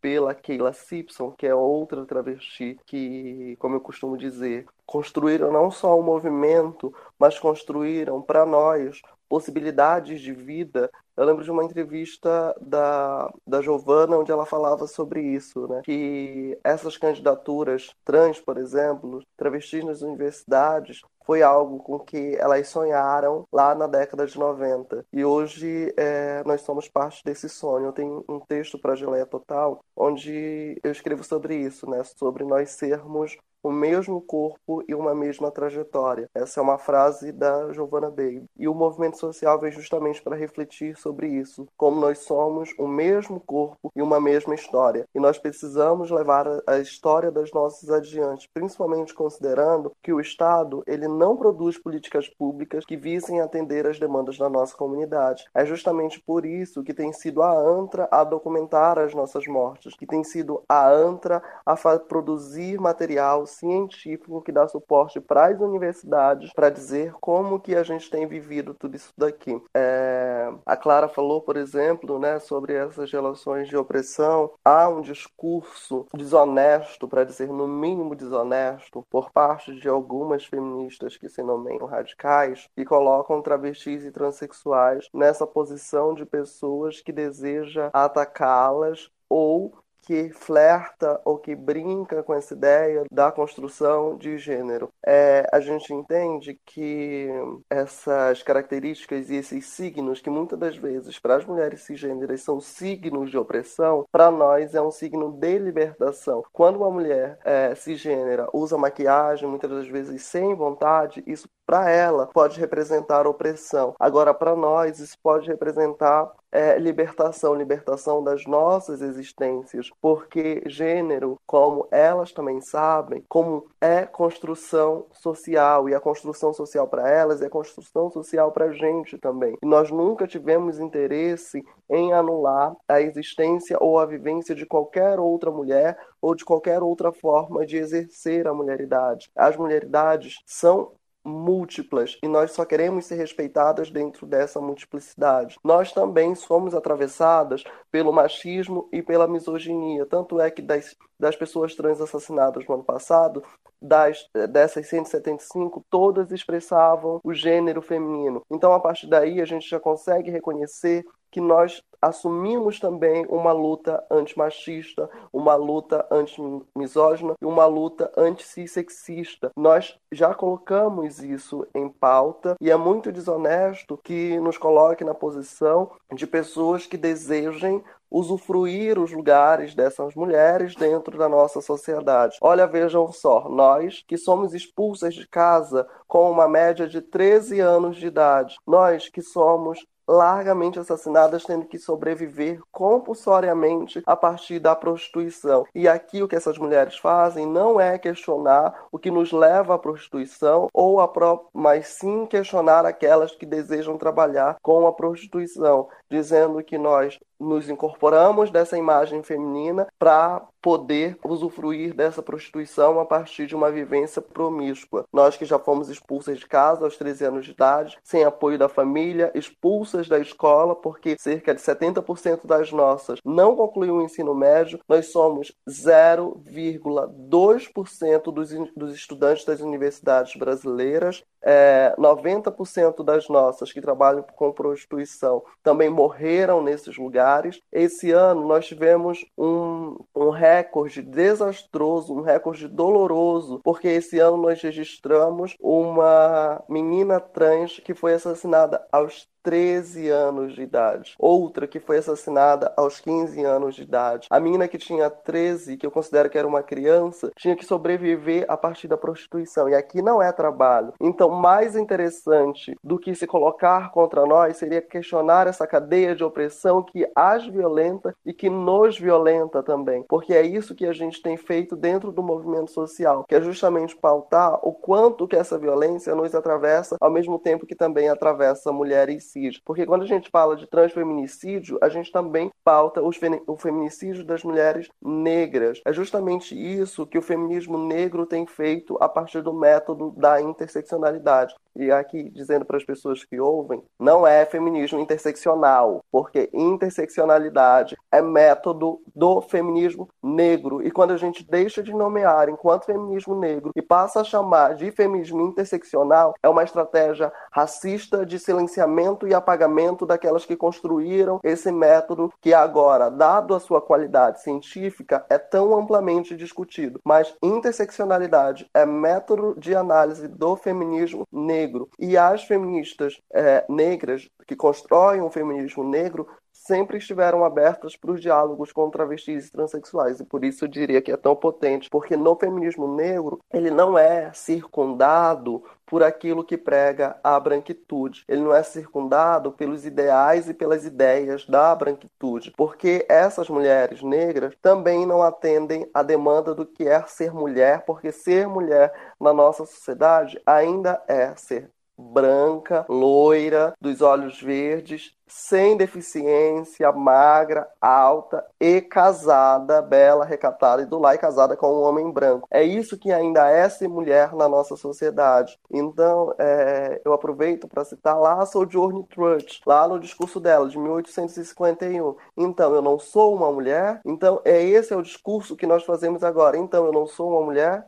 pela Keila Simpson, que é outra travesti que, como eu costumo dizer, construíram não só o um movimento, mas construíram para nós possibilidades de vida. Eu lembro de uma entrevista da, da Giovana onde ela falava sobre isso, né? Que essas candidaturas trans, por exemplo, travestis nas universidades, foi algo com que elas sonharam lá na década de 90. E hoje é, nós somos parte desse sonho. Eu tenho um texto para a Geleia Total onde eu escrevo sobre isso, né? sobre nós sermos o mesmo corpo e uma mesma trajetória. Essa é uma frase da Giovanna Babe. E o movimento social vem justamente para refletir sobre isso, como nós somos o mesmo corpo e uma mesma história. E nós precisamos levar a história das nossas adiante, principalmente considerando que o Estado, ele não produz políticas públicas que visem atender as demandas da nossa comunidade. É justamente por isso que tem sido a ANTRA a documentar as nossas mortes, que tem sido a ANTRA a produzir material científico que dá suporte para as universidades para dizer como que a gente tem vivido tudo isso daqui. É... A Clara falou, por exemplo, né, sobre essas relações de opressão. Há um discurso desonesto, para dizer no mínimo desonesto, por parte de algumas feministas que se nomeiam radicais e colocam travestis e transexuais nessa posição de pessoas que deseja atacá-las ou que flerta ou que brinca com essa ideia da construção de gênero. É, a gente entende que essas características e esses signos, que muitas das vezes para as mulheres cisgêneras são signos de opressão, para nós é um signo de libertação. Quando uma mulher é, cisgênera usa maquiagem, muitas das vezes sem vontade, isso para ela pode representar opressão. Agora, para nós, isso pode representar é, libertação, libertação das nossas existências, porque gênero, como elas também sabem, como é construção social e a construção social para elas é construção social para a gente também. E nós nunca tivemos interesse em anular a existência ou a vivência de qualquer outra mulher ou de qualquer outra forma de exercer a mulheridade. As mulheridades são múltiplas e nós só queremos ser respeitadas dentro dessa multiplicidade. Nós também somos atravessadas pelo machismo e pela misoginia, tanto é que das, das pessoas trans assassinadas no ano passado, das, dessas 175, todas expressavam o gênero feminino. Então, a partir daí, a gente já consegue reconhecer que nós assumimos também uma luta antimachista, uma luta antimisógina e uma luta anti-sexista. Nós já colocamos isso em pauta e é muito desonesto que nos coloque na posição de pessoas que desejem usufruir os lugares dessas mulheres dentro da nossa sociedade. Olha, vejam só, nós que somos expulsas de casa com uma média de 13 anos de idade, nós que somos largamente assassinadas, tendo que sobreviver compulsoriamente a partir da prostituição. E aqui o que essas mulheres fazem não é questionar o que nos leva à prostituição ou a pró mas sim questionar aquelas que desejam trabalhar com a prostituição, dizendo que nós nos incorporamos dessa imagem feminina para poder usufruir dessa prostituição a partir de uma vivência promíscua. Nós que já fomos expulsas de casa aos 13 anos de idade, sem apoio da família, expulsas da escola, porque cerca de 70% das nossas não concluiu o ensino médio, nós somos 0,2% dos, dos estudantes das universidades brasileiras, é, 90% das nossas que trabalham com prostituição também morreram nesses lugares. Esse ano nós tivemos um, um recorde desastroso, um recorde doloroso, porque esse ano nós registramos uma menina trans que foi assassinada aos 13 anos de idade. Outra que foi assassinada aos 15 anos de idade. A menina que tinha 13, que eu considero que era uma criança, tinha que sobreviver a partir da prostituição. E aqui não é trabalho. Então, mais interessante do que se colocar contra nós seria questionar essa cadeia de opressão que as violenta e que nos violenta também. Porque é isso que a gente tem feito dentro do movimento social, que é justamente pautar o quanto que essa violência nos atravessa, ao mesmo tempo que também atravessa mulheres feminicídio. Porque quando a gente fala de transfeminicídio, a gente também pauta o feminicídio das mulheres negras. É justamente isso que o feminismo negro tem feito a partir do método da interseccionalidade. E aqui, dizendo para as pessoas que ouvem, não é feminismo interseccional, porque interseccionalidade é método do feminismo negro. E quando a gente deixa de nomear enquanto feminismo negro e passa a chamar de feminismo interseccional, é uma estratégia racista de silenciamento e apagamento daquelas que construíram esse método que agora, dado a sua qualidade científica, é tão amplamente discutido. Mas interseccionalidade é método de análise do feminismo negro. E as feministas é, negras que constroem um feminismo negro sempre estiveram abertas para os diálogos com travestis e transexuais. E por isso eu diria que é tão potente, porque no feminismo negro, ele não é circundado por aquilo que prega a branquitude. Ele não é circundado pelos ideais e pelas ideias da branquitude, porque essas mulheres negras também não atendem à demanda do que é ser mulher, porque ser mulher na nossa sociedade ainda é ser branca, loira, dos olhos verdes, sem deficiência, magra, alta e casada, bela, recatada e do lar e casada com um homem branco. É isso que ainda é ser mulher na nossa sociedade. Então, é, eu aproveito para citar lá a Sojourner Truth, lá no discurso dela, de 1851. Então, eu não sou uma mulher. Então, é esse é o discurso que nós fazemos agora. Então, eu não sou uma mulher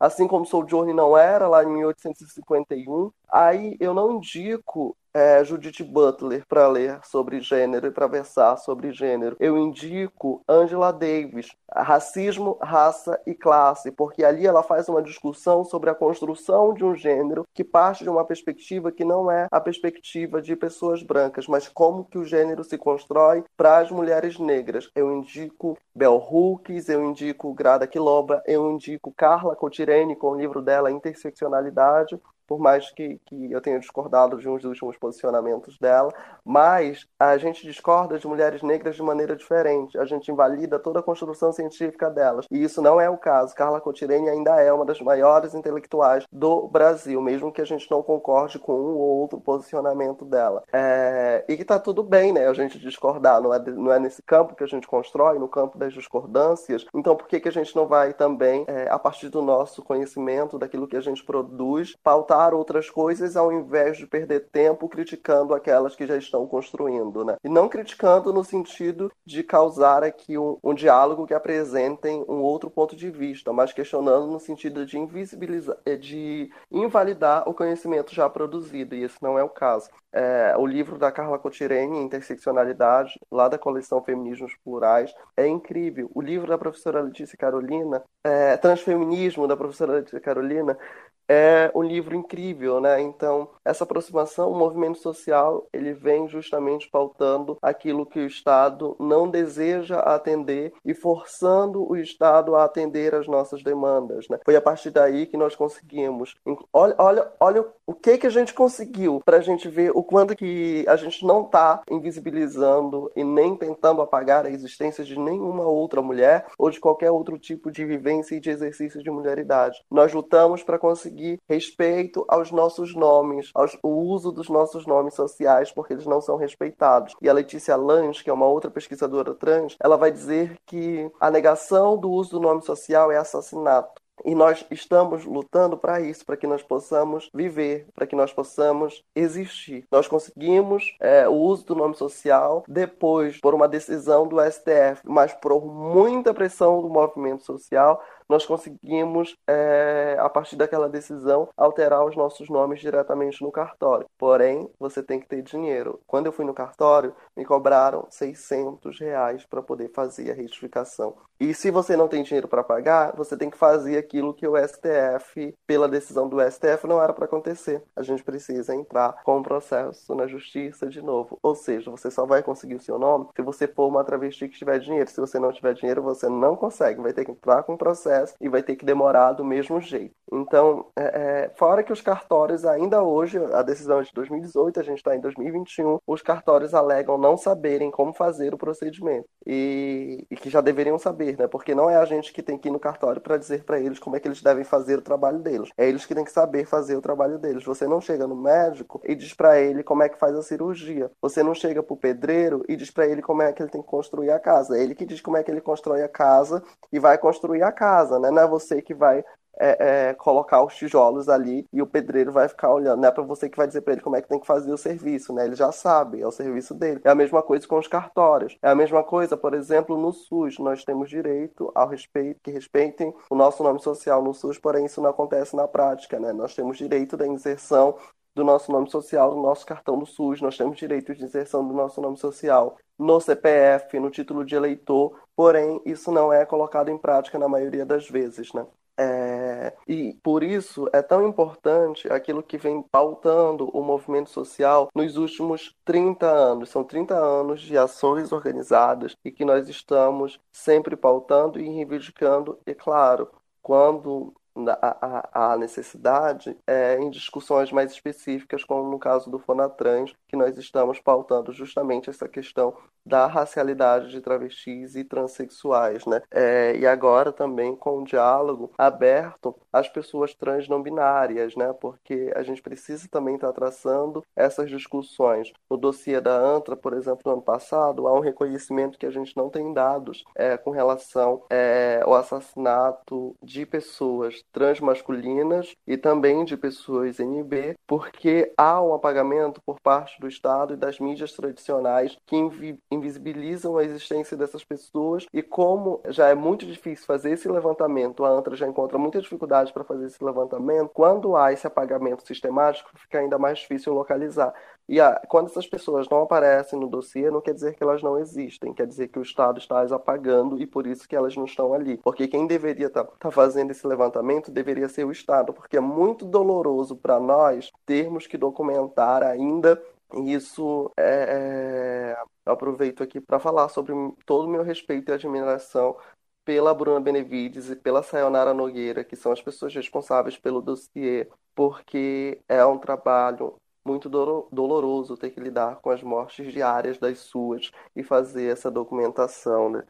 assim como Sojourner não era lá em 1851. Aí eu não indico é, Judith Butler para ler sobre gênero e para versar sobre gênero. Eu indico Angela Davis, Racismo, Raça e Classe, porque ali ela faz uma discussão sobre a construção de um gênero que parte de uma perspectiva que não é a perspectiva de pessoas brancas, mas como que o gênero se constrói para as mulheres negras. Eu indico Bell Hooks, eu indico Grada Quiloba, eu indico Carla Cotirene com o livro dela Interseccionalidade, por mais que, que eu tenha discordado de uns dos últimos posicionamentos dela, mas a gente discorda de mulheres negras de maneira diferente. A gente invalida toda a construção científica delas. E isso não é o caso. Carla Cotirene ainda é uma das maiores intelectuais do Brasil, mesmo que a gente não concorde com um ou outro posicionamento dela. É... E que tá tudo bem, né? A gente discordar. Não é, não é nesse campo que a gente constrói, no campo das discordâncias. Então, por que, que a gente não vai também, é, a partir do nosso conhecimento, daquilo que a gente produz, pautar outras coisas ao invés de perder tempo criticando aquelas que já estão construindo, né? E não criticando no sentido de causar aqui um, um diálogo que apresentem um outro ponto de vista, mas questionando no sentido de invisibilizar, eh, de invalidar o conhecimento já produzido, e esse não é o caso. É, o livro da Carla Cotirene, Interseccionalidade, lá da coleção Feminismos Plurais, é incrível. O livro da professora Letícia Carolina, é, Transfeminismo, da professora Letícia Carolina, é um livro incrível, né? Então, essa aproximação, o movimento social, ele vem justamente pautando aquilo que o Estado não deseja atender e forçando o Estado a atender as nossas demandas, né? Foi a partir daí que nós conseguimos. Olha, olha, olha o que que a gente conseguiu para a gente ver o quanto que a gente não está invisibilizando e nem tentando apagar a existência de nenhuma outra mulher ou de qualquer outro tipo de vivência e de exercício de mulheridade. Nós lutamos para conseguir conseguir respeito aos nossos nomes, ao uso dos nossos nomes sociais, porque eles não são respeitados. E a Letícia Lange, que é uma outra pesquisadora trans, ela vai dizer que a negação do uso do nome social é assassinato. E nós estamos lutando para isso, para que nós possamos viver, para que nós possamos existir. Nós conseguimos é, o uso do nome social depois, por uma decisão do STF, mas por muita pressão do movimento social, nós conseguimos, é, a partir daquela decisão, alterar os nossos nomes diretamente no cartório. Porém, você tem que ter dinheiro. Quando eu fui no cartório, me cobraram 600 reais para poder fazer a retificação. E se você não tem dinheiro para pagar, você tem que fazer aquilo que o STF, pela decisão do STF, não era para acontecer. A gente precisa entrar com o processo na justiça de novo. Ou seja, você só vai conseguir o seu nome se você for uma travesti que tiver dinheiro. Se você não tiver dinheiro, você não consegue. Vai ter que entrar com o processo processo e vai ter que demorar do mesmo jeito. Então, é, é, fora que os cartórios, ainda hoje, a decisão é de 2018, a gente está em 2021, os cartórios alegam não saberem como fazer o procedimento. E, e, que já deveriam saber, né? Porque não é a gente que tem que ir no cartório para dizer para eles como é que eles devem fazer o trabalho deles. É eles que têm que saber fazer o trabalho deles. Você não chega no médico e diz para ele como é que faz a cirurgia. Você não chega pro pedreiro e diz para ele como é que ele tem que construir a casa. É ele que diz como é que ele constrói a casa e vai construir a casa casa, né? Não é você que vai é, é, colocar os tijolos ali e o pedreiro vai ficar olhando. Não é para você que vai dizer para ele como é que tem que fazer o serviço, né? Ele já sabe, é o serviço dele. É a mesma coisa com os cartórios. É a mesma coisa, por exemplo, no SUS. Nós temos direito ao respeito, que respeitem o nosso nome social no SUS, porém isso não acontece na prática, né? Nós temos direito da inserção do nosso nome social no nosso cartão do SUS, nós temos direito de inserção do nosso nome social no CPF, no título de eleitor, porém isso não é colocado em prática na maioria das vezes, né? É, e por isso é tão importante aquilo que vem pautando o movimento social nos últimos 30 anos. São 30 anos de ações organizadas e que nós estamos sempre pautando e reivindicando, e claro, quando a, a, necessidade é, em discussões mais específicas, como no caso do Fonatrans, que nós estamos pautando justamente essa questão da racialidade de travestis e transexuais, né? É, e agora também com um diálogo aberto às pessoas trans não binárias, né? Porque a gente precisa também estar traçando essas discussões. No dossiê da ANTRA, por exemplo, no ano passado, há um reconhecimento que a gente não tem dados é, com relação é, ao assassinato de pessoas transmasculinas e também de pessoas NB, porque há um apagamento por parte do Estado e das mídias tradicionais que invisibilizam a existência dessas pessoas e como já é muito difícil fazer esse levantamento, a ANTRA já encontra muita dificuldade para fazer esse levantamento, quando há esse apagamento sistemático, fica ainda mais difícil localizar. E a, quando essas pessoas não aparecem no dossiê, não quer dizer que elas não existem, quer dizer que o Estado está as apagando e por isso que elas não estão ali. Porque quem deveria estar tá, tá fazendo esse levantamento deveria ser o Estado, porque é muito doloroso para nós termos que documentar ainda isso é, é, aproveito aqui para falar sobre todo o meu respeito e admiração pela Bruna Benevides e pela Sayonara Nogueira, que são as pessoas responsáveis pelo dossiê, porque é um trabalho muito doloroso ter que lidar com as mortes diárias das suas e fazer essa documentação, né?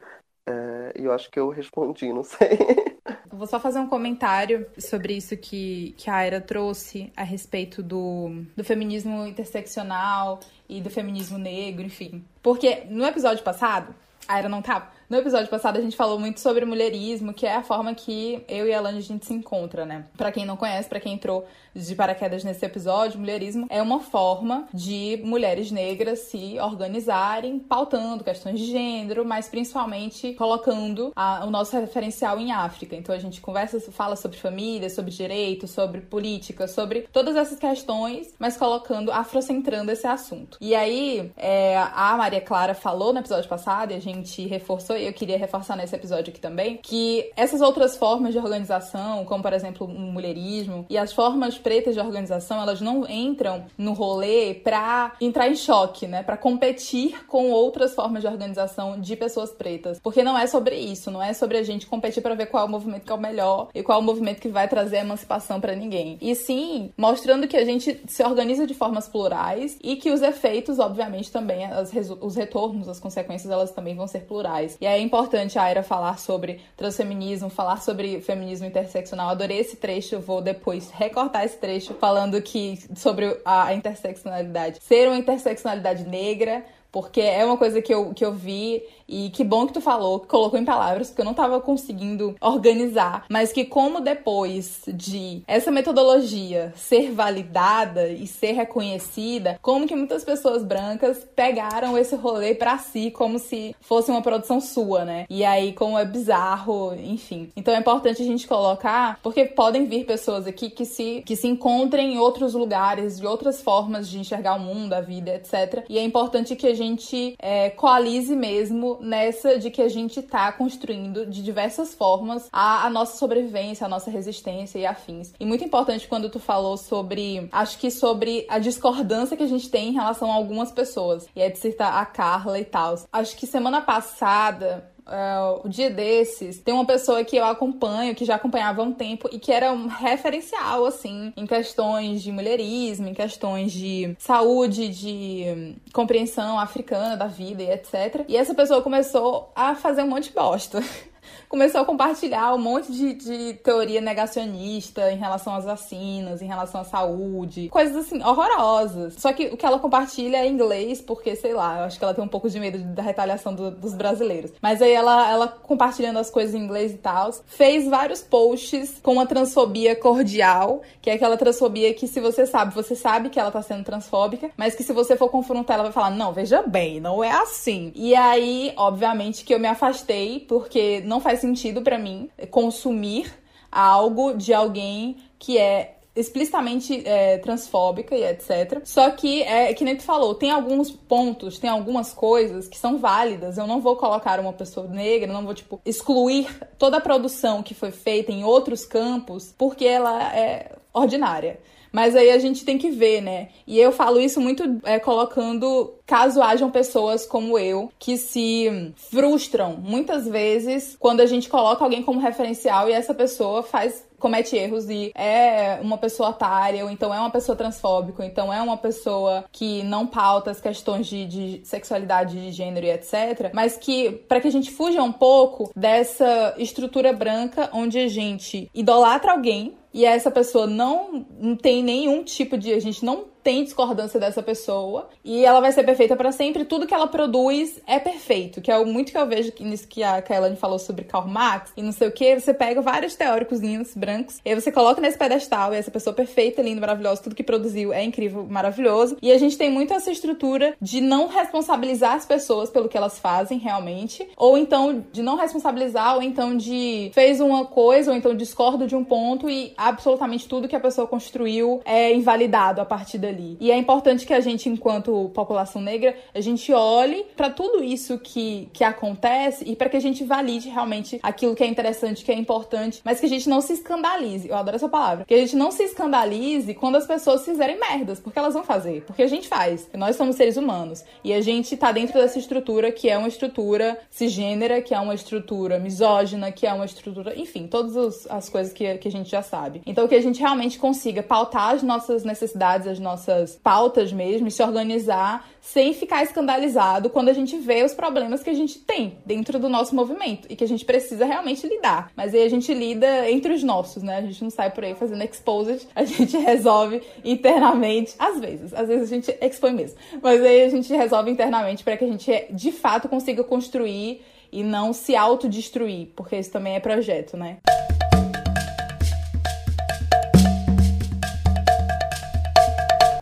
É, e eu acho que eu respondi, não sei. <laughs> Vou só fazer um comentário sobre isso que, que a Aira trouxe a respeito do, do feminismo interseccional e do feminismo negro, enfim. Porque no episódio passado, a Aira não tava. No episódio passado a gente falou muito sobre mulherismo, que é a forma que eu e a Alane a gente se encontra, né? Para quem não conhece, para quem entrou de paraquedas nesse episódio, mulherismo é uma forma de mulheres negras se organizarem, pautando questões de gênero, mas principalmente colocando a, o nosso referencial em África. Então a gente conversa, fala sobre família, sobre direito, sobre política, sobre todas essas questões, mas colocando, afrocentrando esse assunto. E aí, é, a Maria Clara falou no episódio passado, e a gente reforçou, eu queria reforçar nesse episódio aqui também, que essas outras formas de organização, como por exemplo o mulherismo, e as formas pretas de organização, elas não entram no rolê pra entrar em choque, né? Pra competir com outras formas de organização de pessoas pretas. Porque não é sobre isso, não é sobre a gente competir para ver qual é o movimento que é o melhor e qual é o movimento que vai trazer emancipação para ninguém. E sim, mostrando que a gente se organiza de formas plurais e que os efeitos, obviamente, também, as, os retornos, as consequências, elas também vão ser plurais. E é importante a Aira falar sobre transfeminismo, falar sobre feminismo interseccional. Adorei esse trecho, vou depois recortar esse trecho falando que sobre a interseccionalidade. Ser uma interseccionalidade negra, porque é uma coisa que eu, que eu vi e que bom que tu falou, que colocou em palavras, porque eu não tava conseguindo organizar. Mas que como depois de essa metodologia ser validada e ser reconhecida, como que muitas pessoas brancas pegaram esse rolê para si como se fosse uma produção sua, né? E aí como é bizarro, enfim. Então é importante a gente colocar, porque podem vir pessoas aqui que se que se encontrem em outros lugares, de outras formas de enxergar o mundo, a vida, etc. E é importante que a gente é, coalize mesmo nessa de que a gente tá construindo de diversas formas a, a nossa sobrevivência, a nossa resistência e afins. E muito importante quando tu falou sobre, acho que sobre a discordância que a gente tem em relação a algumas pessoas. E é de citar a Carla e tal. Acho que semana passada Uh, o dia desses, tem uma pessoa que eu acompanho, que já acompanhava há um tempo e que era um referencial, assim, em questões de mulherismo, em questões de saúde, de compreensão africana da vida e etc. E essa pessoa começou a fazer um monte de bosta. <laughs> começou a compartilhar um monte de, de teoria negacionista em relação às vacinas, em relação à saúde, coisas assim, horrorosas. Só que o que ela compartilha é em inglês, porque, sei lá, eu acho que ela tem um pouco de medo da retaliação do, dos brasileiros. Mas aí ela, ela compartilhando as coisas em inglês e tal, fez vários posts com uma transfobia cordial, que é aquela transfobia que se você sabe, você sabe que ela tá sendo transfóbica, mas que se você for confrontar, ela vai falar: não, veja bem, não é assim. E aí, obviamente, que eu me afastei, porque não faz sentido para mim consumir algo de alguém que é explicitamente é, transfóbica e etc. Só que, é que nem tu falou, tem alguns pontos, tem algumas coisas que são válidas. Eu não vou colocar uma pessoa negra, não vou, tipo, excluir toda a produção que foi feita em outros campos porque ela é ordinária. Mas aí a gente tem que ver, né? E eu falo isso muito é, colocando caso hajam pessoas como eu que se frustram muitas vezes quando a gente coloca alguém como referencial e essa pessoa faz comete erros e é uma pessoa otária, ou então é uma pessoa transfóbica, ou então é uma pessoa que não pauta as questões de, de sexualidade, de gênero e etc. Mas que, para que a gente fuja um pouco dessa estrutura branca onde a gente idolatra alguém e essa pessoa não, tem nenhum tipo de. A gente não tem discordância dessa pessoa e ela vai ser perfeita para sempre. Tudo que ela produz é perfeito, que é muito que eu vejo nisso que a Kaelane falou sobre Karl Marx e não sei o que. Você pega vários teóricos brancos e aí você coloca nesse pedestal e essa pessoa perfeita, linda, maravilhosa, tudo que produziu é incrível, maravilhoso. E a gente tem muito essa estrutura de não responsabilizar as pessoas pelo que elas fazem realmente, ou então de não responsabilizar, ou então de fez uma coisa, ou então discordo de um ponto e absolutamente tudo que a pessoa construiu é invalidado a partir daí ali. E é importante que a gente, enquanto população negra, a gente olhe para tudo isso que, que acontece e para que a gente valide realmente aquilo que é interessante, que é importante, mas que a gente não se escandalize. Eu adoro essa palavra. Que a gente não se escandalize quando as pessoas fizerem merdas, porque elas vão fazer, porque a gente faz. Nós somos seres humanos e a gente tá dentro dessa estrutura que é uma estrutura cisgênera, que é uma estrutura misógina, que é uma estrutura, enfim, todas as coisas que, que a gente já sabe. Então que a gente realmente consiga pautar as nossas necessidades, as nossas nossas pautas mesmo e se organizar sem ficar escandalizado quando a gente vê os problemas que a gente tem dentro do nosso movimento e que a gente precisa realmente lidar. Mas aí a gente lida entre os nossos, né? A gente não sai por aí fazendo exposed, a gente <laughs> resolve internamente, às vezes, às vezes a gente expõe mesmo, mas aí a gente resolve internamente para que a gente de fato consiga construir e não se autodestruir, porque isso também é projeto, né?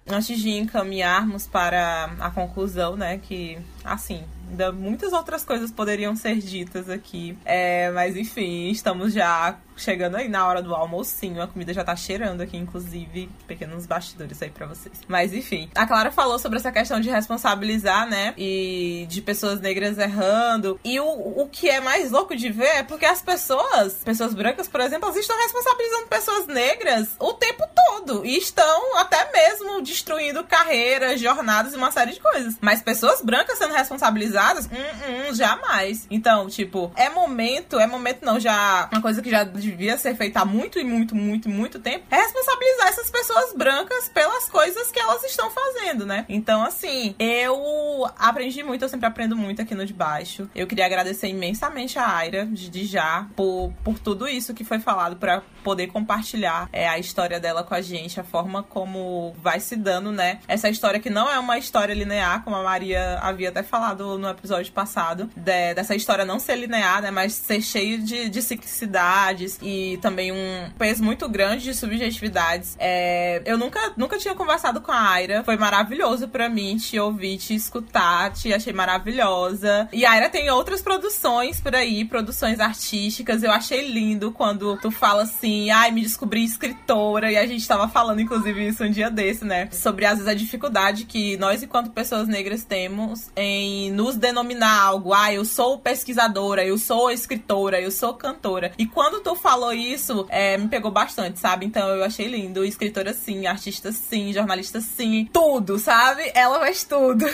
Antes de encaminharmos para a conclusão, né, que assim, ainda muitas outras coisas poderiam ser ditas aqui. É, mas enfim, estamos já chegando aí na hora do almocinho. A comida já tá cheirando aqui, inclusive, pequenos bastidores aí para vocês. Mas enfim, a Clara falou sobre essa questão de responsabilizar, né? E de pessoas negras errando. E o, o que é mais louco de ver é porque as pessoas, pessoas brancas, por exemplo, elas estão responsabilizando pessoas negras o tempo todo. E estão até mesmo destruindo carreiras, jornadas e uma série de coisas. Mas pessoas brancas sendo responsabilizadas, hum, hum, jamais. Então, tipo, é momento, é momento não, já uma coisa que já devia ser feita há muito e muito, muito, muito tempo, é responsabilizar essas pessoas brancas pelas coisas que elas estão fazendo, né? Então, assim, eu aprendi muito, eu sempre aprendo muito aqui no De Baixo. Eu queria agradecer imensamente a Aira, de já, por, por tudo isso que foi falado, para poder compartilhar é, a história dela com a gente, a forma como vai se dando, né? Essa história que não é uma história linear, como a Maria havia até falado no episódio passado, de, dessa história não ser linear, né? Mas ser cheio de, de ciclicidades, e também um peso muito grande de subjetividades. É, eu nunca, nunca tinha conversado com a Aira. Foi maravilhoso para mim te ouvir, te escutar, te achei maravilhosa. E a Aira tem outras produções por aí, produções artísticas. Eu achei lindo quando tu fala assim, ai, me descobri escritora. E a gente tava falando, inclusive, isso um dia desse, né? Sobre às vezes a dificuldade que nós, enquanto pessoas negras, temos em nos denominar algo. Ah, eu sou pesquisadora, eu sou escritora, eu sou cantora. E quando tu falou isso, é, me pegou bastante, sabe? Então eu achei lindo. Escritora sim, artista sim, jornalista sim, tudo, sabe? Ela faz tudo.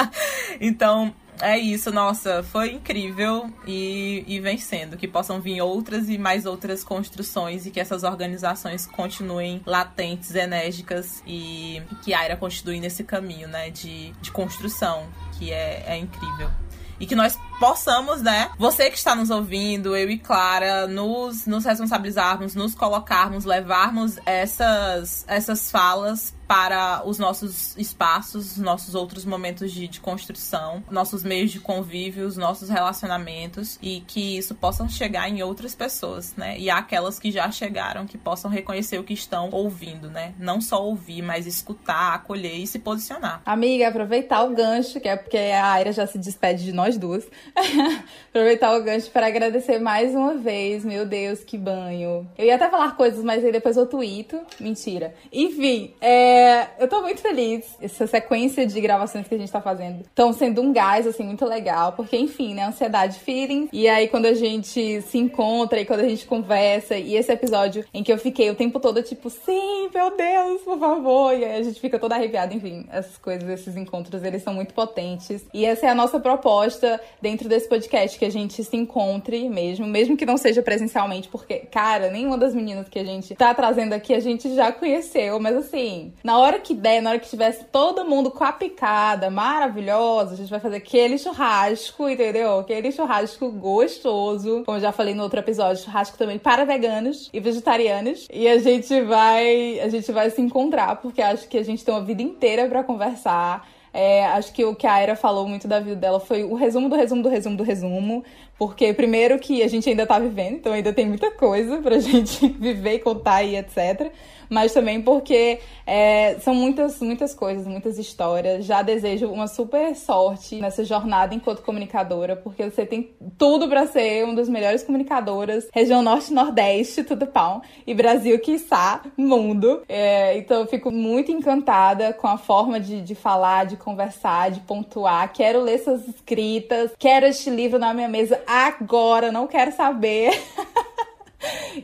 <laughs> então, é isso, nossa, foi incrível e, e vencendo. Que possam vir outras e mais outras construções e que essas organizações continuem latentes, enérgicas e que a Aira continue nesse caminho, né, de, de construção, que é, é incrível. e que nós possamos, né, você que está nos ouvindo, eu e Clara, nos, nos responsabilizarmos, nos colocarmos, levarmos essas, essas falas para os nossos espaços, nossos outros momentos de, de, construção, nossos meios de convívio, os nossos relacionamentos e que isso possam chegar em outras pessoas, né? E aquelas que já chegaram que possam reconhecer o que estão ouvindo, né? Não só ouvir, mas escutar, acolher e se posicionar. Amiga, aproveitar o gancho, que é porque a Aira já se despede de nós duas. <laughs> aproveitar o gancho para agradecer mais uma vez. Meu Deus, que banho. Eu ia até falar coisas, mas aí depois eu tuito. Mentira. Enfim, é é, eu tô muito feliz. Essa sequência de gravações que a gente tá fazendo estão sendo um gás, assim, muito legal. Porque, enfim, né? Ansiedade feeling. E aí, quando a gente se encontra e quando a gente conversa. E esse episódio em que eu fiquei o tempo todo, tipo, sim, meu Deus, por favor. E aí a gente fica toda arrepiada. Enfim, essas coisas, esses encontros, eles são muito potentes. E essa é a nossa proposta dentro desse podcast, que a gente se encontre mesmo. Mesmo que não seja presencialmente. Porque, cara, nenhuma das meninas que a gente tá trazendo aqui a gente já conheceu. Mas, assim, na hora que der, na hora que tivesse todo mundo com a picada maravilhosa, a gente vai fazer aquele churrasco, entendeu? Aquele churrasco gostoso. Como eu já falei no outro episódio, churrasco também para veganos e vegetarianos. E a gente vai, a gente vai se encontrar, porque acho que a gente tem uma vida inteira para conversar. É, acho que o que a Aira falou muito da vida dela foi o resumo do resumo do resumo do resumo. Porque, primeiro, que a gente ainda tá vivendo, então ainda tem muita coisa pra <laughs> gente viver e contar e etc mas também porque é, são muitas, muitas coisas, muitas histórias. Já desejo uma super sorte nessa jornada enquanto comunicadora, porque você tem tudo para ser uma das melhores comunicadoras, região norte nordeste, tudo pão, e Brasil, quiçá, mundo. É, então eu fico muito encantada com a forma de, de falar, de conversar, de pontuar. Quero ler suas escritas, quero este livro na minha mesa agora, não quero saber. <laughs>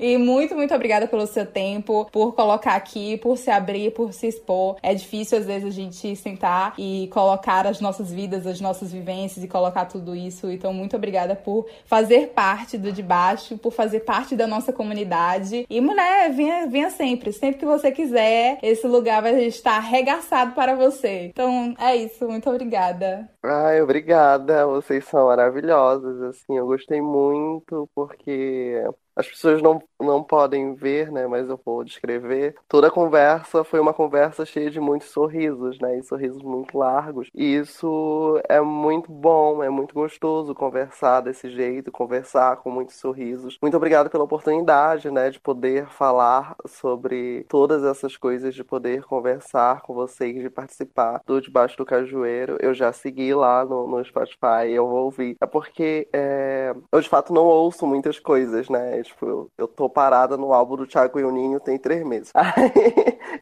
E muito, muito obrigada pelo seu tempo, por colocar aqui, por se abrir, por se expor. É difícil às vezes a gente sentar e colocar as nossas vidas, as nossas vivências e colocar tudo isso. Então, muito obrigada por fazer parte do de baixo, por fazer parte da nossa comunidade. E mulher, venha, venha sempre, sempre que você quiser, esse lugar vai estar arregaçado para você. Então, é isso, muito obrigada. Ai, obrigada. Vocês são maravilhosas, assim, eu gostei muito porque as pessoas não, não podem ver, né? Mas eu vou descrever. Toda a conversa foi uma conversa cheia de muitos sorrisos, né? E sorrisos muito largos. E isso é muito bom, é muito gostoso conversar desse jeito, conversar com muitos sorrisos. Muito obrigado pela oportunidade, né? De poder falar sobre todas essas coisas, de poder conversar com vocês, de participar do Debaixo do Cajueiro. Eu já segui lá no, no Spotify, eu vou ouvir. É porque é, eu de fato não ouço muitas coisas, né? Tipo, eu, eu tô parada no álbum do Thiago e o Ninho tem três meses. <laughs> Aí,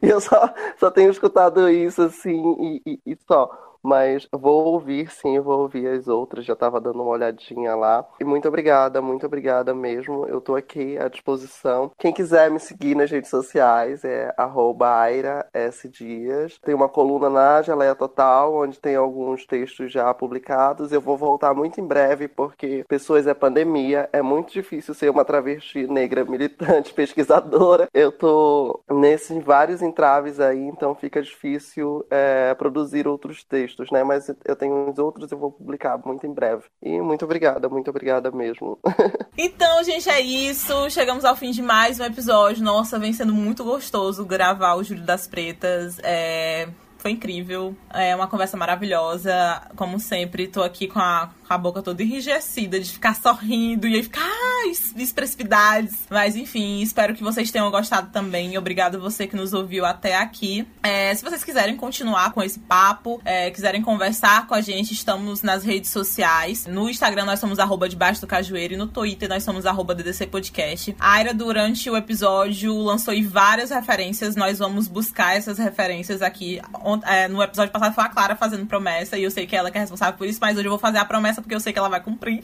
eu só, só tenho escutado isso, assim, e, e, e só. Mas vou ouvir, sim, vou ouvir as outras. Já estava dando uma olhadinha lá. E muito obrigada, muito obrigada mesmo. Eu estou aqui à disposição. Quem quiser me seguir nas redes sociais é @aira_s_dias. Tem uma coluna na Geleia Total, onde tem alguns textos já publicados. Eu vou voltar muito em breve, porque pessoas é pandemia. É muito difícil ser uma travesti negra militante, <laughs> pesquisadora. Eu tô nesses vários entraves aí, então fica difícil é, produzir outros textos textos, né? Mas eu tenho uns outros, eu vou publicar muito em breve. E muito obrigada, muito obrigada mesmo. <laughs> então, gente, é isso. Chegamos ao fim de mais um episódio. Nossa, vem sendo muito gostoso gravar o Júlio das Pretas. É foi incrível. É uma conversa maravilhosa. Como sempre, tô aqui com a, com a boca toda enrijecida de ficar sorrindo e aí ficar ah, expressividades. Mas enfim, espero que vocês tenham gostado também. Obrigado você que nos ouviu até aqui. É, se vocês quiserem continuar com esse papo, é, quiserem conversar com a gente, estamos nas redes sociais. No Instagram nós somos arroba debaixo do cajueiro e no Twitter nós somos arroba DDC Podcast. A Aira, durante o episódio, lançou várias referências. Nós vamos buscar essas referências aqui é, no episódio passado foi a Clara fazendo promessa e eu sei que ela que é responsável por isso, mas hoje eu vou fazer a promessa porque eu sei que ela vai cumprir.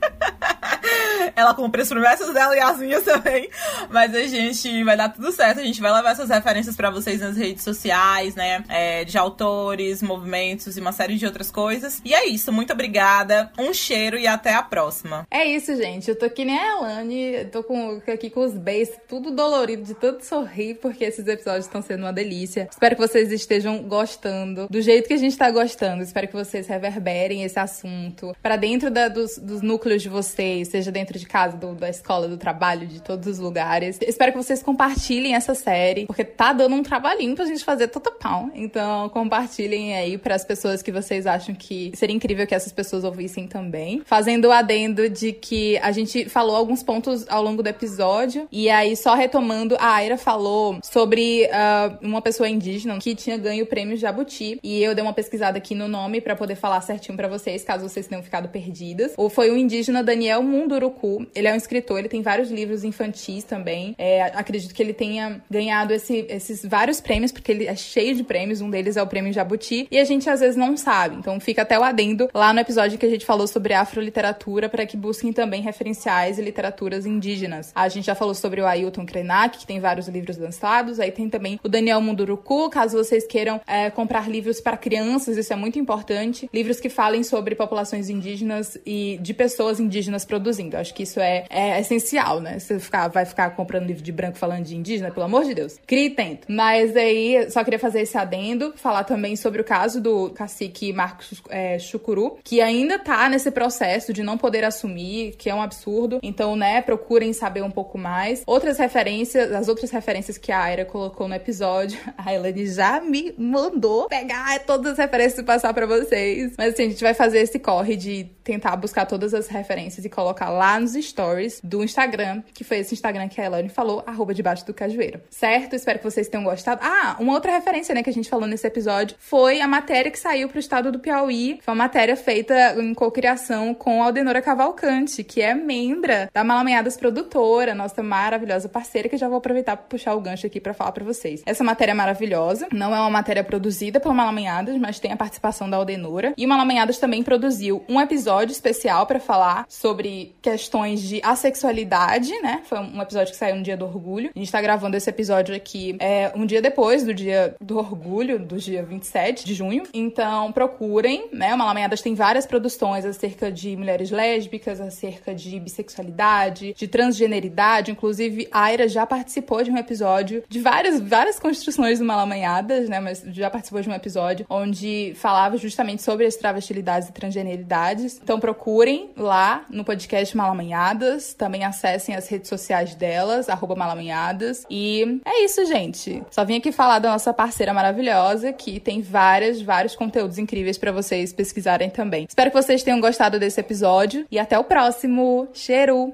<laughs> Ela cumpre as promessas dela e as minhas também. Mas a gente vai dar tudo certo. A gente vai levar essas referências para vocês nas redes sociais, né? É, de autores, movimentos e uma série de outras coisas. E é isso. Muito obrigada. Um cheiro e até a próxima. É isso, gente. Eu tô aqui nem a Elane. Tô com, aqui com os beijos tudo dolorido de tanto sorrir, porque esses episódios estão sendo uma delícia. Espero que vocês estejam gostando do jeito que a gente tá gostando. Espero que vocês reverberem esse assunto para dentro da, dos, dos, núcleos de vocês, seja dentro de casa, do, da escola, do trabalho, de todos os lugares. Espero que vocês compartilhem essa série, porque tá dando um trabalhinho pra gente fazer todo pau. Então, compartilhem aí para as pessoas que vocês acham que seria incrível que essas pessoas ouvissem também. Fazendo o adendo de que a gente falou alguns pontos ao longo do episódio, e aí só retomando, a Aira falou sobre uh, uma pessoa indígena que tinha ganho o prêmio Jabuti, e eu dei uma pesquisada aqui no nome para poder falar certinho para vocês, caso vocês tenham ficado perdidas. Ou foi o indígena Daniel Munduruku. Ele é um escritor, ele tem vários livros infantis também. É, acredito que ele tenha ganhado esse, esses vários prêmios, porque ele é cheio de prêmios. Um deles é o prêmio Jabuti. E a gente às vezes não sabe. Então fica até o adendo lá no episódio que a gente falou sobre afroliteratura, para que busquem também referenciais e literaturas indígenas. A gente já falou sobre o Ailton Krenak, que tem vários livros lançados. Aí tem também o Daniel Munduruku, caso vocês queiram é, comprar livros para crianças, isso é muito importante. Livros que falem sobre populações indígenas e de pessoas indígenas produzindo. Acho que isso é, é essencial, né? Você ficar, vai ficar comprando livro de branco falando de indígena, pelo amor de Deus. Crie e tento. Mas aí, só queria fazer esse adendo, falar também sobre o caso do cacique Marcos é, Chucuru, que ainda tá nesse processo de não poder assumir, que é um absurdo. Então, né, procurem saber um pouco mais. Outras referências, as outras referências que a Aira colocou no episódio, <laughs> a Elane já me mandou pegar todas as referências e passar para vocês. Mas assim, a gente vai fazer esse corre de tentar buscar todas as referências e colocar lá nos stories do Instagram, que foi esse Instagram que a Elane falou, arroba debaixo do cajueiro. Certo? Espero que vocês tenham gostado. Ah, uma outra referência, né, que a gente falou nesse episódio foi a matéria que saiu pro estado do Piauí. Foi uma matéria feita em cocriação com a Aldenora Cavalcante, que é membra da Malameadas Produtora, nossa maravilhosa parceira, que já vou aproveitar para puxar o gancho aqui para falar para vocês. Essa matéria é maravilhosa, não é uma matéria produzida pela Malameadas, mas tem a participação da Aldenora. E o Malameadas também produziu um episódio especial para falar sobre questões de assexualidade, né? Foi um episódio que saiu no dia do orgulho. A gente tá gravando esse episódio aqui é, um dia depois do dia do orgulho, do dia 27 de junho. Então procurem, né? O Malameadas tem várias produções acerca de mulheres lésbicas, acerca de bissexualidade, de transgeneridade. Inclusive, a Aira já participou de um episódio de várias, várias construções do Malamanhadas, né? Mas já participou de um episódio onde falava justamente sobre as travestilidades e transgeneridades. Então procurem lá no podcast Malamanhadas. Também acessem as redes sociais delas, arroba Malamanhadas. E é isso, gente. Só vim aqui falar da nossa parceira maravilhosa, que tem várias, vários conteúdos incríveis para vocês pesquisarem também. Espero que vocês tenham gostado desse episódio e até o próximo. Cheiro!